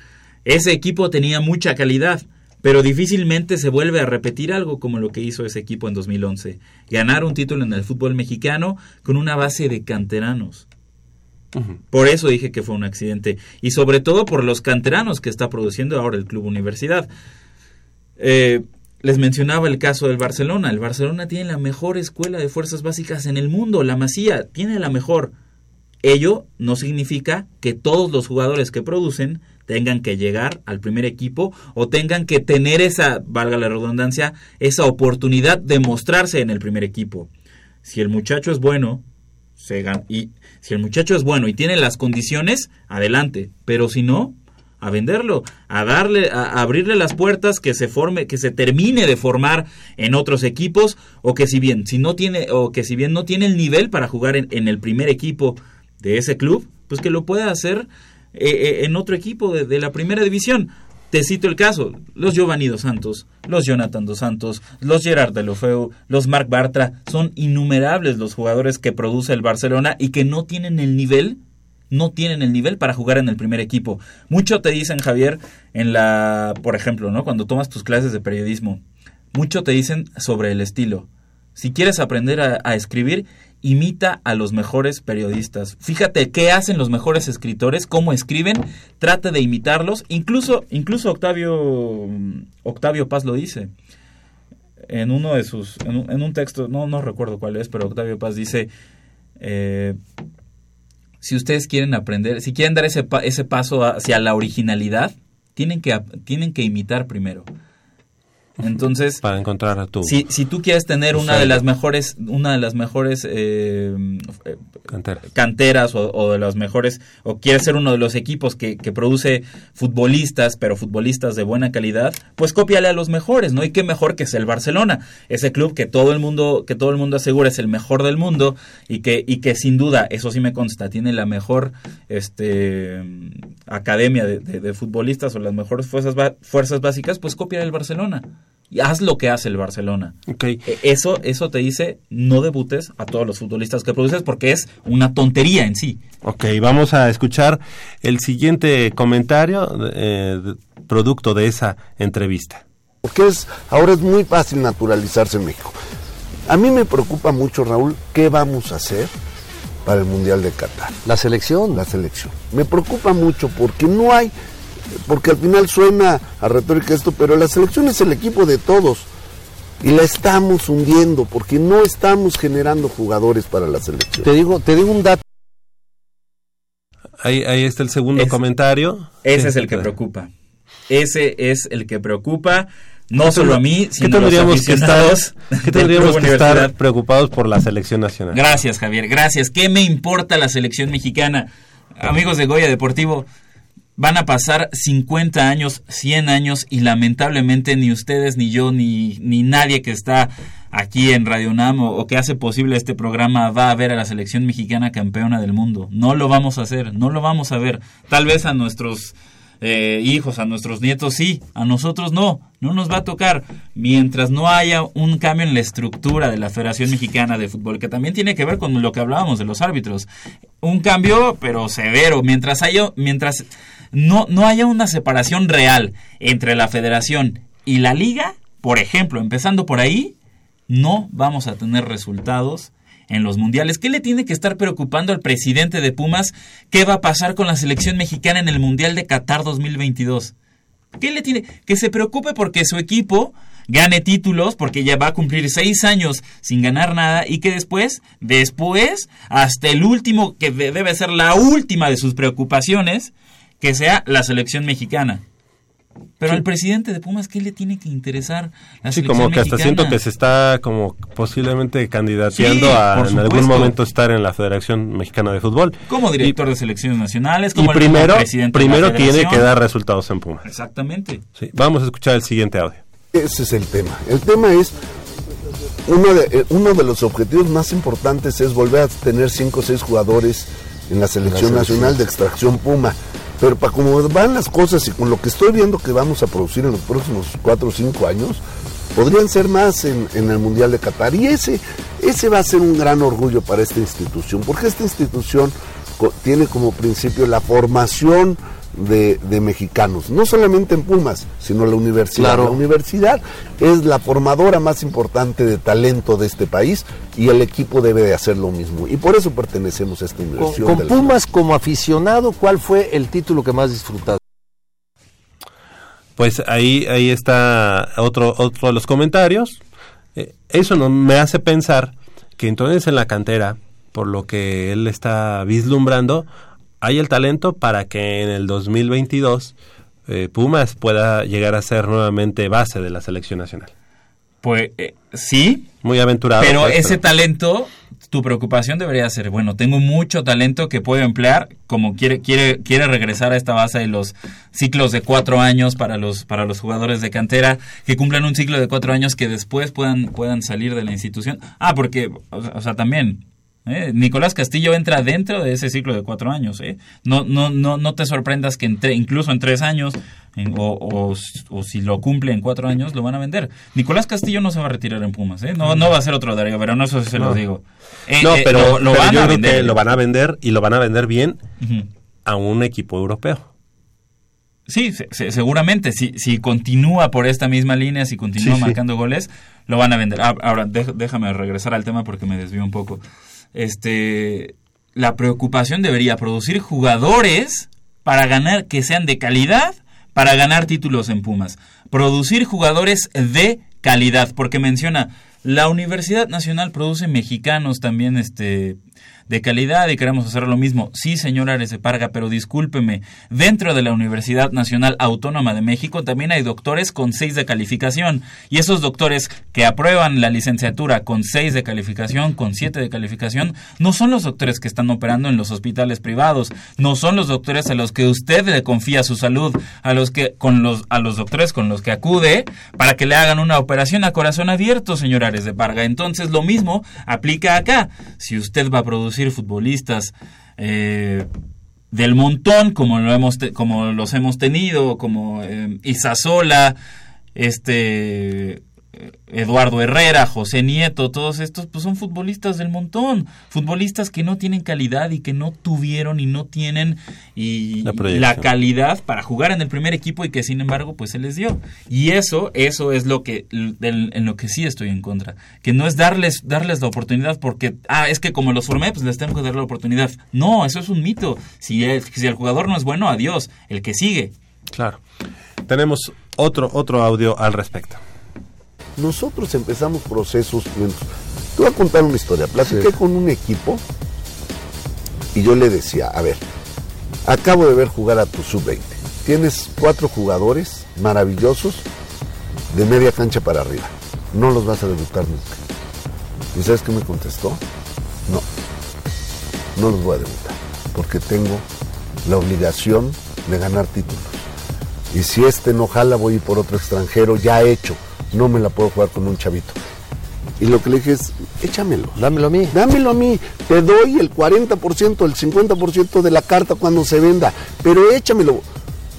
Ese equipo tenía mucha calidad, pero difícilmente se vuelve a repetir algo como lo que hizo ese equipo en 2011. Ganar un título en el fútbol mexicano con una base de canteranos. Por eso dije que fue un accidente. Y sobre todo por los canteranos que está produciendo ahora el Club Universidad. Eh, les mencionaba el caso del Barcelona. El Barcelona tiene la mejor escuela de fuerzas básicas en el mundo. La Masía tiene la mejor. Ello no significa que todos los jugadores que producen tengan que llegar al primer equipo o tengan que tener esa, valga la redundancia, esa oportunidad de mostrarse en el primer equipo. Si el muchacho es bueno, se y si el muchacho es bueno y tiene las condiciones, adelante. Pero si no, a venderlo, a darle, a abrirle las puertas, que se forme, que se termine de formar en otros equipos, o que si bien, si no tiene, o que si bien no tiene el nivel para jugar en, en el primer equipo de ese club, pues que lo pueda hacer eh, eh, en otro equipo de, la primera división. Te cito el caso, los Giovanni Dos Santos, los Jonathan Dos Santos, los Gerard Delofeu, los Marc Bartra, son innumerables los jugadores que produce el Barcelona y que no tienen el nivel no tienen el nivel para jugar en el primer equipo. Mucho te dicen, Javier, en la, por ejemplo, ¿no? Cuando tomas tus clases de periodismo, mucho te dicen sobre el estilo. Si quieres aprender a escribir, imita a los mejores periodistas. Fíjate qué hacen los mejores escritores, cómo escriben, trata de imitarlos. Incluso, incluso Octavio, Octavio Paz lo dice. En uno de sus, en un, en un texto, no, no recuerdo cuál es, pero Octavio Paz dice, eh, si ustedes quieren aprender, si quieren dar ese, ese paso hacia la originalidad, tienen que, tienen que imitar primero. Entonces,
para encontrar a tu
si, si tú quieres tener una de las mejores, una de las mejores eh, eh,
Canteras.
canteras o, o de las mejores, o quieres ser uno de los equipos que, que produce futbolistas, pero futbolistas de buena calidad, pues cópiale a los mejores, ¿no? Y qué mejor que es el Barcelona, ese club que todo el mundo, que todo el mundo asegura es el mejor del mundo y que, y que sin duda, eso sí me consta, tiene la mejor este academia de, de- de futbolistas o las mejores fuerzas, fuerzas básicas, pues copia el Barcelona. Y haz lo que hace el Barcelona. E- Eso, eso te dice, no debutes a todos los futbolistas que produces porque es una tontería en sí.
Ok, vamos a escuchar el siguiente comentario eh, producto de esa entrevista.
Porque es, ahora es muy fácil naturalizarse en México. A mí me preocupa mucho, Raúl, qué vamos a hacer para el Mundial de Qatar.
La selección.
La selección. Me preocupa mucho porque no hay, porque al final suena a retórica esto, pero la selección es el equipo de todos. Y la estamos hundiendo porque no estamos generando jugadores para la selección.
Te digo, te digo un dato.
Ahí, ahí está el segundo
Es-
comentario.
Ese
Sí,
es el que preocupa. Ese es el que preocupa, no
¿Qué
solo a mí,
¿Qué
sino a los
tendríamos que estar,
aficionados
¿qué tendríamos que estar preocupados por la selección nacional?
Gracias, Javier, gracias. ¿Qué me importa la selección mexicana? Amigos de Goya Deportivo, van a pasar 50 años, 100 años y lamentablemente ni ustedes, ni yo, ni, ni nadie que está aquí en Radio UNAM o, o que hace posible este programa va a ver a la selección mexicana campeona del mundo. No lo vamos a hacer, no lo vamos a ver. Tal vez a nuestros eh, hijos, a nuestros nietos sí, a nosotros no, no nos va a tocar. Mientras no haya un cambio en la estructura de la Federación Mexicana de Fútbol, que también tiene que ver con lo que hablábamos de los árbitros. Un cambio, pero severo. Mientras haya, mientras no, no haya una separación real entre la Federación y la Liga, por ejemplo, empezando por ahí, no vamos a tener resultados en los mundiales. ¿Qué le tiene que estar preocupando al presidente de Pumas? ¿Qué va a pasar con la selección mexicana en el Mundial de Qatar 2022? ¿Qué le tiene? Que se preocupe porque su equipo gane títulos, porque ya va a cumplir seis años sin ganar nada y que después, después, hasta el último, que de- debe ser la última de sus preocupaciones, que sea la selección mexicana. Pero al presidente de Pumas, ¿qué le tiene que interesar la
Sí,
selección
como que hasta
mexicana?
siento que se está como posiblemente candidateando
Sí,
a en algún momento estar en la Federación Mexicana de Fútbol.
Como director de selecciones nacionales,
Y
como el
primero,
presidente de la
primero tiene que dar resultados en Pumas.
Exactamente.
Sí, vamos a escuchar el siguiente audio.
Ese es el tema. El tema es uno de, eh, uno de los objetivos más importantes es volver a tener cinco o seis jugadores en la selección
selección.
nacional de extracción Puma. Pero para como van las cosas y con lo que estoy viendo que vamos a producir en los próximos cuatro o cinco años, podrían ser más en, en el Mundial de Qatar. Y ese, ese va a ser un gran orgullo para esta institución, porque esta institución tiene como principio la formación de, de mexicanos, no solamente en Pumas, sino la universidad.
Claro.
La universidad es la formadora más importante de talento de este país y el equipo debe de hacer lo mismo. Y por eso pertenecemos a esta universidad.
con Pumas como aficionado, ¿cuál fue el título que más disfrutaste?
Pues ahí, ahí está otro, otro de los comentarios. Eh, eso no, me hace pensar que entonces en la cantera, por lo que él está vislumbrando, hay el talento para que en el 2022 eh, Pumas pueda llegar a ser nuevamente base de la selección nacional.
Pues eh, sí,
Muy aventurado.
pero
pues,
ese talento, tu preocupación debería ser, bueno, tengo mucho talento que puedo emplear, como quiere, quiere, quiere regresar a esta base de los ciclos de cuatro años para los, para los jugadores de cantera, que cumplan un ciclo de cuatro años que después puedan, puedan salir de la institución. Ah, porque, o sea, o sea, también, ¿eh? Nicolás Castillo entra dentro de ese ciclo de cuatro años, ¿eh? No, no, no, no te sorprendas que entre, incluso en tres años, en- o, o, o si lo cumple en cuatro años, lo van a vender. Nicolás Castillo no se va a retirar en Pumas, ¿eh? No, no va a ser otro Darío Verón, eso sí se
No.
lo digo. Eh,
no,
eh,
pero,
lo, lo
pero
van
yo
a
creo
vender.
que lo van a vender y lo van a vender bien a un equipo europeo.
Sí, se- se- seguramente. Si, si continúa por esta misma línea, si continúa
Sí, sí.
marcando goles, lo van a vender. Ah, ahora, déjame regresar al tema porque me desvío un poco. Este, la preocupación debería producir jugadores para ganar, que sean de calidad, para ganar títulos en Pumas. Producir jugadores de calidad, porque menciona, la Universidad Nacional produce mexicanos también, este, de calidad y queremos hacer lo mismo. Sí, señor Ares de Parga, pero discúlpeme, dentro de la Universidad Nacional Autónoma de México también hay doctores con 6 de calificación y esos doctores que aprueban la licenciatura con 6 de calificación, con 7 de calificación, no son los doctores que están operando en los hospitales privados, no son los doctores a los que usted le confía su salud, a los que con los a los doctores con los que acude para que le hagan una operación a corazón abierto, señor Ares de Parga. Entonces, lo mismo aplica acá. Si usted va a producir futbolistas eh, del montón, como lo hemos como los hemos tenido, como eh, Isasola, este Eduardo Herrera, José Nieto, todos estos pues son futbolistas del montón, futbolistas que no tienen calidad y que no tuvieron y no tienen y
La
calidad para jugar en el primer equipo y que sin embargo pues se les dio. Y eso eso es lo que en lo que sí estoy en contra, que no es darles darles la oportunidad porque ah, es que como los formé pues les tengo que dar la oportunidad. No, eso es un mito. Si el, si el jugador no es bueno, adiós, el que sigue.
Claro. Tenemos otro, otro audio al respecto.
Nosotros empezamos procesos lentos. Te voy a contar una historia. Platiqué con un equipo y yo le decía, a ver, acabo de ver jugar a tu sub-20. Tienes cuatro jugadores maravillosos de media cancha para arriba. No los vas a debutar nunca. ¿Y sabes qué me contestó? No, no los voy a debutar porque tengo la obligación de ganar títulos. Y si este no jala, voy a ir por otro extranjero ya hecho. No me la puedo jugar con un chavito. Y lo que le dije es, échamelo.
Dámelo a mí.
Dámelo a mí. Te doy el 40%, el 50% de la carta cuando se venda. Pero échamelo.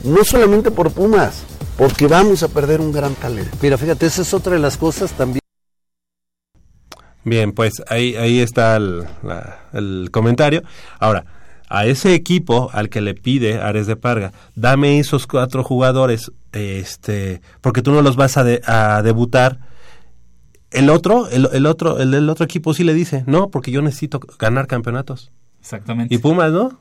No solamente por Pumas, porque vamos a perder un gran talento.
Mira, fíjate, esa es otra de las cosas también.
Bien, pues ahí, ahí está el, la- el comentario. Ahora, a ese equipo al que le pide Ares de Parga, dame esos cuatro jugadores, este, porque tú no los vas a, de- a debutar. El otro, el, el otro, el del otro equipo sí le dice, no, porque yo necesito ganar campeonatos.
Exactamente.
Y Pumas, ¿no?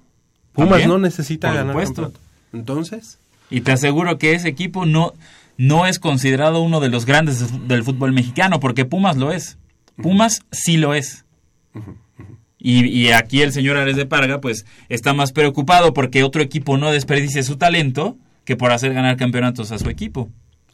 Pumas
También,
no necesita
por
ganar
supuesto.
campeonatos. Entonces,
Y te aseguro que ese equipo no, no es considerado uno de los grandes del fútbol mexicano, porque Pumas lo es. Pumas sí lo es. Y, y aquí el señor Ares de Parga, pues, está más preocupado porque otro equipo no desperdicie su talento que por hacer ganar campeonatos a su equipo.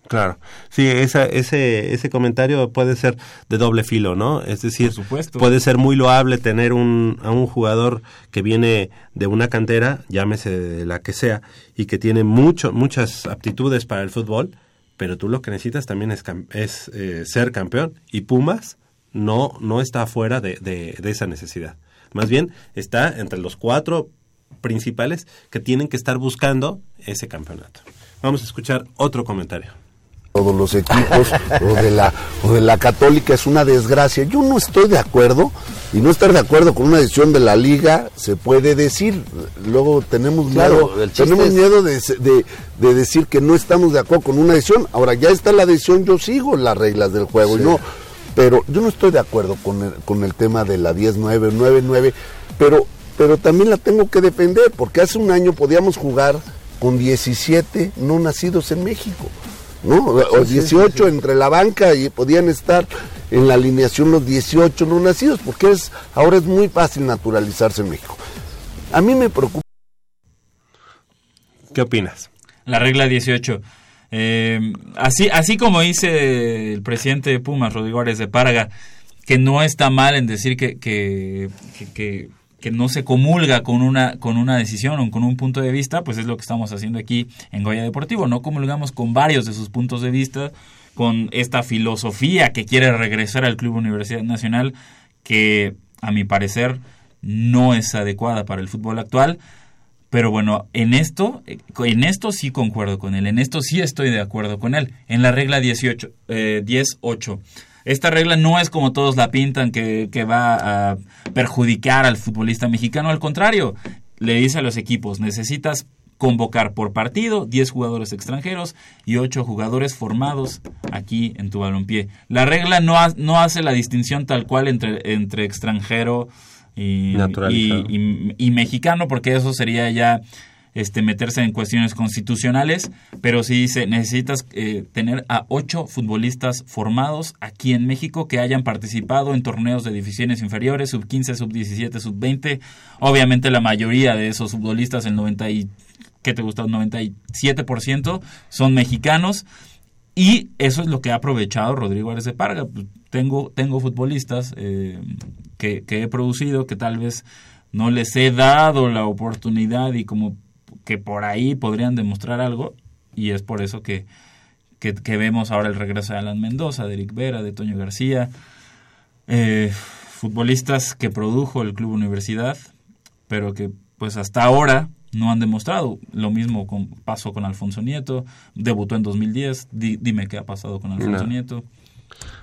Claro, sí, esa, ese, ese comentario puede ser de doble filo, ¿no? Es decir,
Por supuesto.
puede ser muy loable tener un, a un jugador que viene de una cantera, llámese de la que sea, y que tiene mucho, muchas aptitudes para el fútbol, pero tú lo que necesitas también es, es eh, ser campeón. Y Pumas no, no está fuera de, de, de esa necesidad. Más bien está entre los cuatro principales que tienen que estar buscando ese campeonato. Vamos a escuchar otro comentario.
todos los equipos o de la o de la católica es una desgracia yo no estoy de acuerdo y no estar de acuerdo con una decisión de la liga se puede decir luego tenemos
Claro,
miedo tenemos
es-
miedo de, de- de decir que no estamos de acuerdo con una decisión ahora ya está la decisión yo sigo las reglas del juego y no pero yo no estoy de acuerdo con el, con el tema de la 10-9, 9-9, pero, pero también la tengo que defender, porque hace un año podíamos jugar con 17 no nacidos en México, ¿no? O
Sí, sí,
18 entre la banca y podían estar en la alineación los 18 no nacidos, porque es, ahora es muy fácil naturalizarse en México. A mí me preocupa.
¿Qué opinas?
La regla 18. Eh, así, así como dice el presidente de Pumas, Rodrigo Árez de Parga, que no está mal en decir que, que, que, que- que no se comulga con una, con una decisión o con un punto de vista, pues es lo que estamos haciendo aquí en Goya Deportivo. No comulgamos con varios de sus puntos de vista, con esta filosofía que quiere regresar al Club Universidad Nacional, que a mi parecer no es adecuada para el fútbol actual. Pero bueno, en esto, eh, en esto sí concuerdo con él, en esto sí estoy de acuerdo con él. En la regla 18, eh, 10-8. Esta regla no es como todos la pintan, que, que va a perjudicar al futbolista mexicano. Al contrario, le dice a los equipos, necesitas convocar por partido 10 jugadores extranjeros y 8 jugadores formados aquí en tu balompié. La regla no, no hace la distinción tal cual entre, entre extranjero y,
Naturalizado.
y- y- y mexicano, porque eso sería ya este, meterse en cuestiones constitucionales, pero sí dice, necesitas eh, tener a ocho futbolistas formados aquí en México que hayan participado en torneos de divisiones inferiores, sub 15, sub 17, sub 20. Obviamente la mayoría de esos futbolistas, el 90 y, ¿qué te gusta? El 97% son mexicanos. Y eso es lo que ha aprovechado Rodrigo Árez de Parga. Pues, Tengo, tengo futbolistas eh, que, que he producido que tal vez no les he dado la oportunidad y como que por ahí podrían demostrar algo. Y es por eso que, que, que vemos ahora el regreso de Alan Mendoza, de Eric Vera, de Toño García. Eh, futbolistas que produjo el Club Universidad, pero que pues hasta ahora no han demostrado. Lo mismo con, pasó con Alfonso Nieto, debutó en 2010. Di- dime qué ha pasado con Alfonso
No.
Nieto.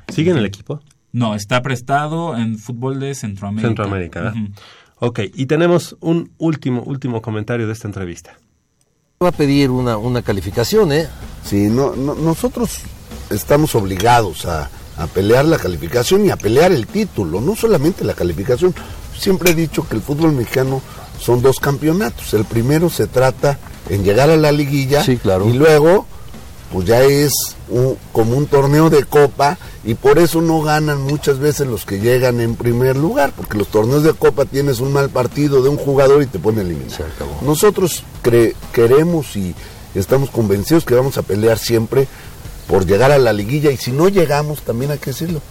¿Sigue en el equipo?
No, está prestado en fútbol de Centroamérica.
Centroamérica. ¿verdad?
Ujú.
Ok, y tenemos un último, último comentario de esta entrevista.
Va a pedir una, una calificación, ¿eh?
Sí, no, no- nosotros estamos obligados a, a pelear la calificación y a pelear el título, no solamente la calificación. Siempre he dicho que el fútbol mexicano son dos campeonatos. El primero se trata en llegar a la liguilla
Sí, claro.
y luego pues ya es un- como un torneo de copa y por eso no ganan muchas veces los que llegan en primer lugar, porque los torneos de copa tienes un mal partido de un jugador y te pone eliminar. Nosotros cre- queremos y estamos convencidos que vamos a pelear siempre por llegar a la liguilla y si no llegamos, también hay que decirlo,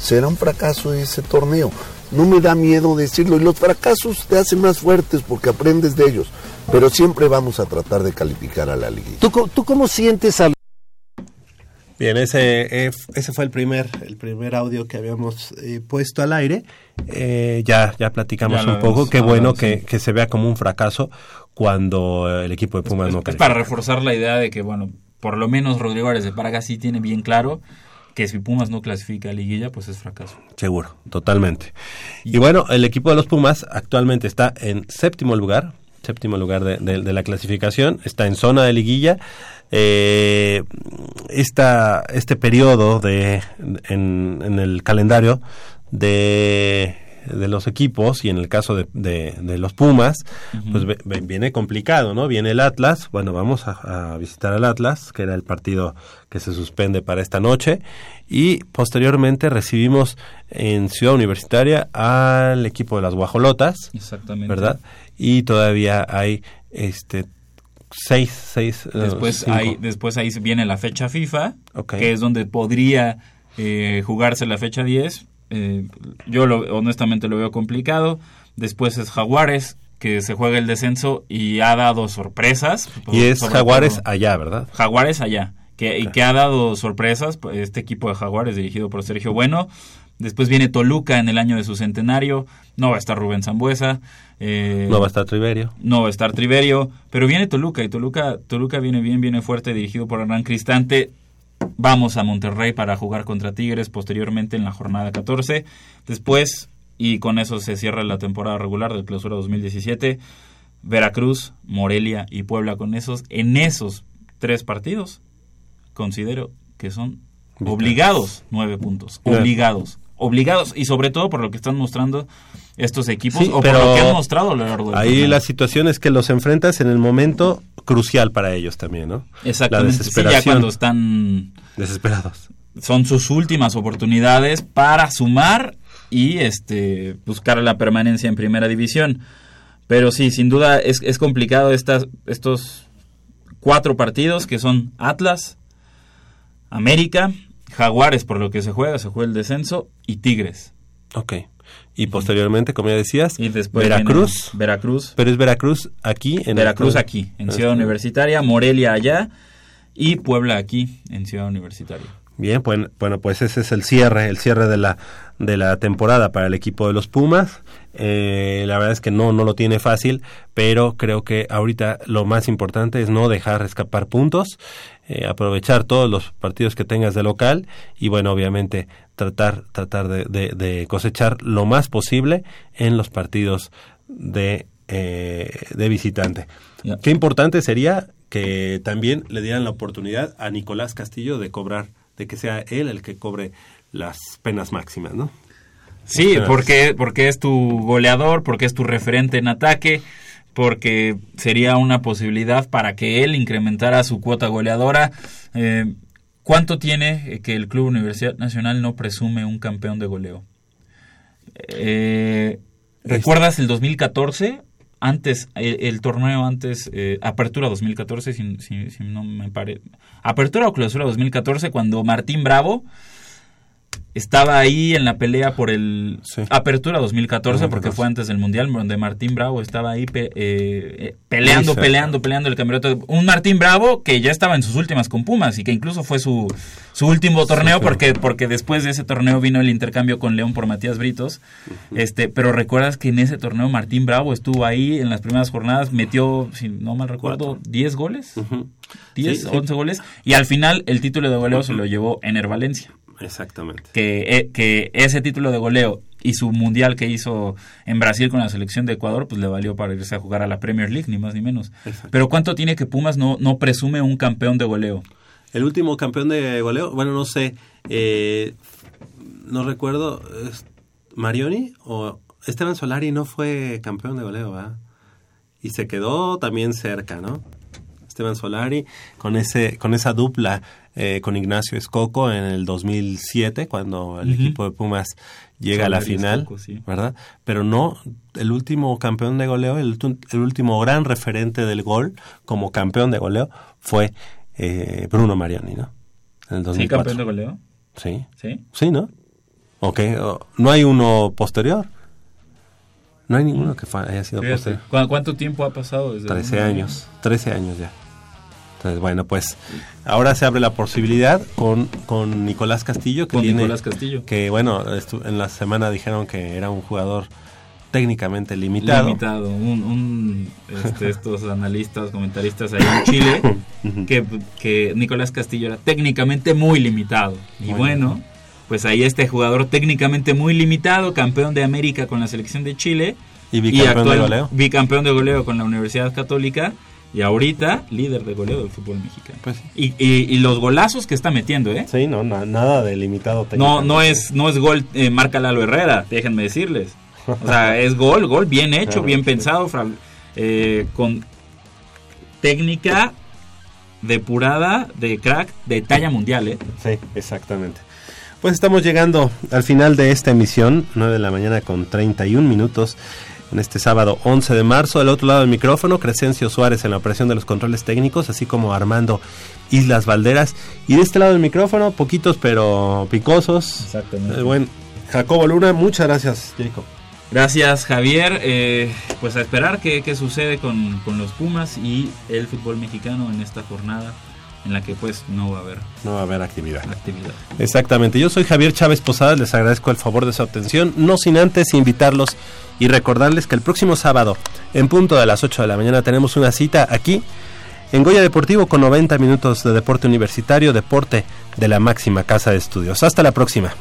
será un fracaso ese torneo. No me da miedo decirlo y los fracasos te hacen más fuertes porque aprendes de ellos, pero siempre vamos a tratar de calificar a la liguilla.
¿Tú, tú cómo sientes al...
Bien, ese, eh, ese fue el primer, el primer audio que habíamos eh, puesto al aire. Eh, ya, ya platicamos
Ya
un poco. Qué bueno que, que se vea como un fracaso cuando eh, el equipo de Pumas no
Es
califica.
para reforzar la idea de que, bueno, por lo menos Rodrigo Árez de Parga sí tiene bien claro que si Pumas no clasifica a liguilla, pues es fracaso.
Seguro, totalmente. Y bueno, el equipo de los Pumas actualmente está en séptimo lugar, séptimo lugar de, de- de la clasificación, está en zona de liguilla. Eh, esta, este periodo de, en, en el calendario de, de los equipos y en el caso de, de- de los Pumas, pues ve- ve- viene complicado, ¿no? Viene el Atlas, bueno, vamos a, a visitar al Atlas, que era el partido que se suspende para esta noche, y posteriormente recibimos en Ciudad Universitaria al equipo de las Guajolotas,
Exactamente.
¿verdad? Y todavía hay este seis, seis, eh,
Después,
cinco.
ahí, después ahí viene la fecha FIFA, que es donde podría eh, jugarse la fecha 10. Eh, yo lo, honestamente lo veo complicado. Después es Jaguares, que se juega el descenso y ha dado sorpresas.
Y es Jaguares
todo-
allá, ¿verdad?
Jaguares allá. Que, Y que ha dado sorpresas, pues, este equipo de Jaguares dirigido por Sergio Bueno, Después viene Toluca en el año de su centenario. No va a estar Rubén Zambuesa. eh,
No va a estar Triverio.
no va a estar Triverio, pero viene Toluca y Toluca, Toluca viene bien, viene fuerte, dirigido por Hernán Cristante. Vamos a Monterrey para jugar contra Tigres posteriormente en la jornada 14. Después, y con eso se cierra la temporada regular del clausura 2017, Veracruz, Morelia y Puebla con esos, en esos tres partidos, considero que son obligados nueve puntos. Obligados. Obligados. Y sobre todo por lo que están mostrando estos equipos
Sí,
o por
pero
lo que han mostrado a lo largo del
Ahí la situación es que los enfrentas en el momento crucial para ellos también, ¿no?
Exactamente.
La
Sí, ya
desesperación.
cuando están
Desesperados.
son sus últimas oportunidades para sumar y este buscar la permanencia en primera división. Pero sí, sin duda es, es complicado estas, estos cuatro partidos que son Atlas, América, Jaguares por lo que se juega, se juega el descenso y Tigres.
Ok. Y posteriormente, como ya decías,
Y después
Veracruz.
Veracruz.
Pero es Veracruz aquí en
Veracruz
el-
aquí, en Ciudad Universitaria, Morelia allá y Puebla aquí, en Ciudad Universitaria.
Bien, pues, bueno, pues ese es el cierre, el cierre de la, de la temporada para el equipo de los Pumas. Eh, la verdad es que no, no lo tiene fácil, pero creo que ahorita lo más importante es no dejar escapar puntos, eh, aprovechar todos los partidos que tengas de local y bueno, obviamente tratar, tratar de, de- de cosechar lo más posible en los partidos de, eh, de visitante. Qué importante sería que también le dieran la oportunidad a Nicolás Castillo de cobrar, de que sea él el que cobre las penas máximas, ¿no?
Sí, porque, porque es tu goleador, porque es tu referente en ataque, porque sería una posibilidad para que él incrementara su cuota goleadora. Eh, ¿Cuánto tiene eh, que el Club Universidad Nacional no presume un campeón de goleo? Eh, ¿Recuerdas el 2014? Antes, el, el torneo antes, eh, Apertura 2014, si, si- si no me pare... Apertura o Clausura 2014, cuando Martín Bravo estaba ahí en la pelea por el Apertura 2014, porque fue antes del Mundial, donde Martín Bravo estaba ahí pe- eh, eh, peleando, peleando, peleando el campeonato. Un Martín Bravo que ya estaba en sus últimas con Pumas y que incluso fue su, su último torneo porque, porque después de ese torneo vino el intercambio con León por Matías Britos. este Pero recuerdas que en ese torneo Martín Bravo estuvo ahí en las primeras jornadas, metió, si no mal recuerdo, 10 goles. 10,
Sí, sí.
11 goles. Y al final el título de goleo se lo llevó Ener Valencia
Exactamente.
que, eh, que ese título de goleo y su mundial que hizo en Brasil con la selección de Ecuador, pues le valió para irse a jugar a la Premier League, ni más ni menos. Pero ¿cuánto tiene que Pumas no, no presume un campeón de goleo?
El último campeón de goleo, bueno, no sé, eh, no recuerdo, ¿es Marioni o Esteban Solari no fue campeón de goleo, ¿verdad? Y se quedó también cerca, ¿no? Esteban Solari con ese con esa dupla eh, con Ignacio Escoco en el 2007 cuando el equipo de Pumas llega a la final,
Escoco, sí.
¿verdad? Pero no el último campeón de goleo, el, el último gran referente del gol como campeón de goleo fue eh, Bruno Marioni, ¿no? En el
¿Sí,
2004.
campeón de goleo?
Sí.
¿Sí?
Sí, ¿no? Ok, no hay uno posterior. No hay ninguno que haya sido
Fíjate,
posterior.
¿cu- ¿Cuánto tiempo ha pasado desde
13
el-
años, 13 años ya. Entonces, bueno, pues ahora se abre la posibilidad con, con Nicolás Castillo. Que
Con
tiene-
Nicolás Castillo.
Que bueno, en la semana dijeron que era un jugador técnicamente limitado.
Limitado. Un, un, este, estos analistas, comentaristas ahí en Chile, que, que Nicolás Castillo era técnicamente muy limitado. Y
Muy
bueno,
bien.
pues ahí este jugador técnicamente muy limitado, campeón de América con la selección de Chile.
Y bicampeón de
actual
goleo.
Bicampeón de goleo con la Universidad Católica. Y ahorita líder de goleo del fútbol mexicano.
Pues
y, y- y los golazos que está metiendo, ¿eh?
Sí, no, na- nada de limitado
No, no es, no es gol eh, marca Lalo Herrera, déjenme decirles. O sea, es gol, gol bien hecho, bien pensado, fra- eh, con técnica depurada de crack de talla mundial, ¿eh?
Sí, exactamente. Pues estamos llegando al final de esta emisión, 9 de la mañana con 31 minutos, en este sábado 11 de marzo. Del otro lado del micrófono, Crescencio Suárez en la operación de los controles técnicos, así como Armando Islas Valderas. Y de este lado del micrófono, poquitos pero picosos.
Exactamente.
El buen Jacobo Luna, muchas gracias, Jacob.
Gracias, Javier. Eh, pues a esperar qué, qué sucede con, con los Pumas y el fútbol mexicano en esta jornada en la que pues no va a haber
No va a haber actividad.
actividad.
Exactamente. Yo soy Javier Chávez Posadas, les agradezco el favor de su atención, no sin antes invitarlos y recordarles que el próximo sábado, en punto de las 8 de la mañana, tenemos una cita aquí en Goya Deportivo con 90 minutos de deporte universitario, deporte de la máxima casa de estudios. Hasta la próxima.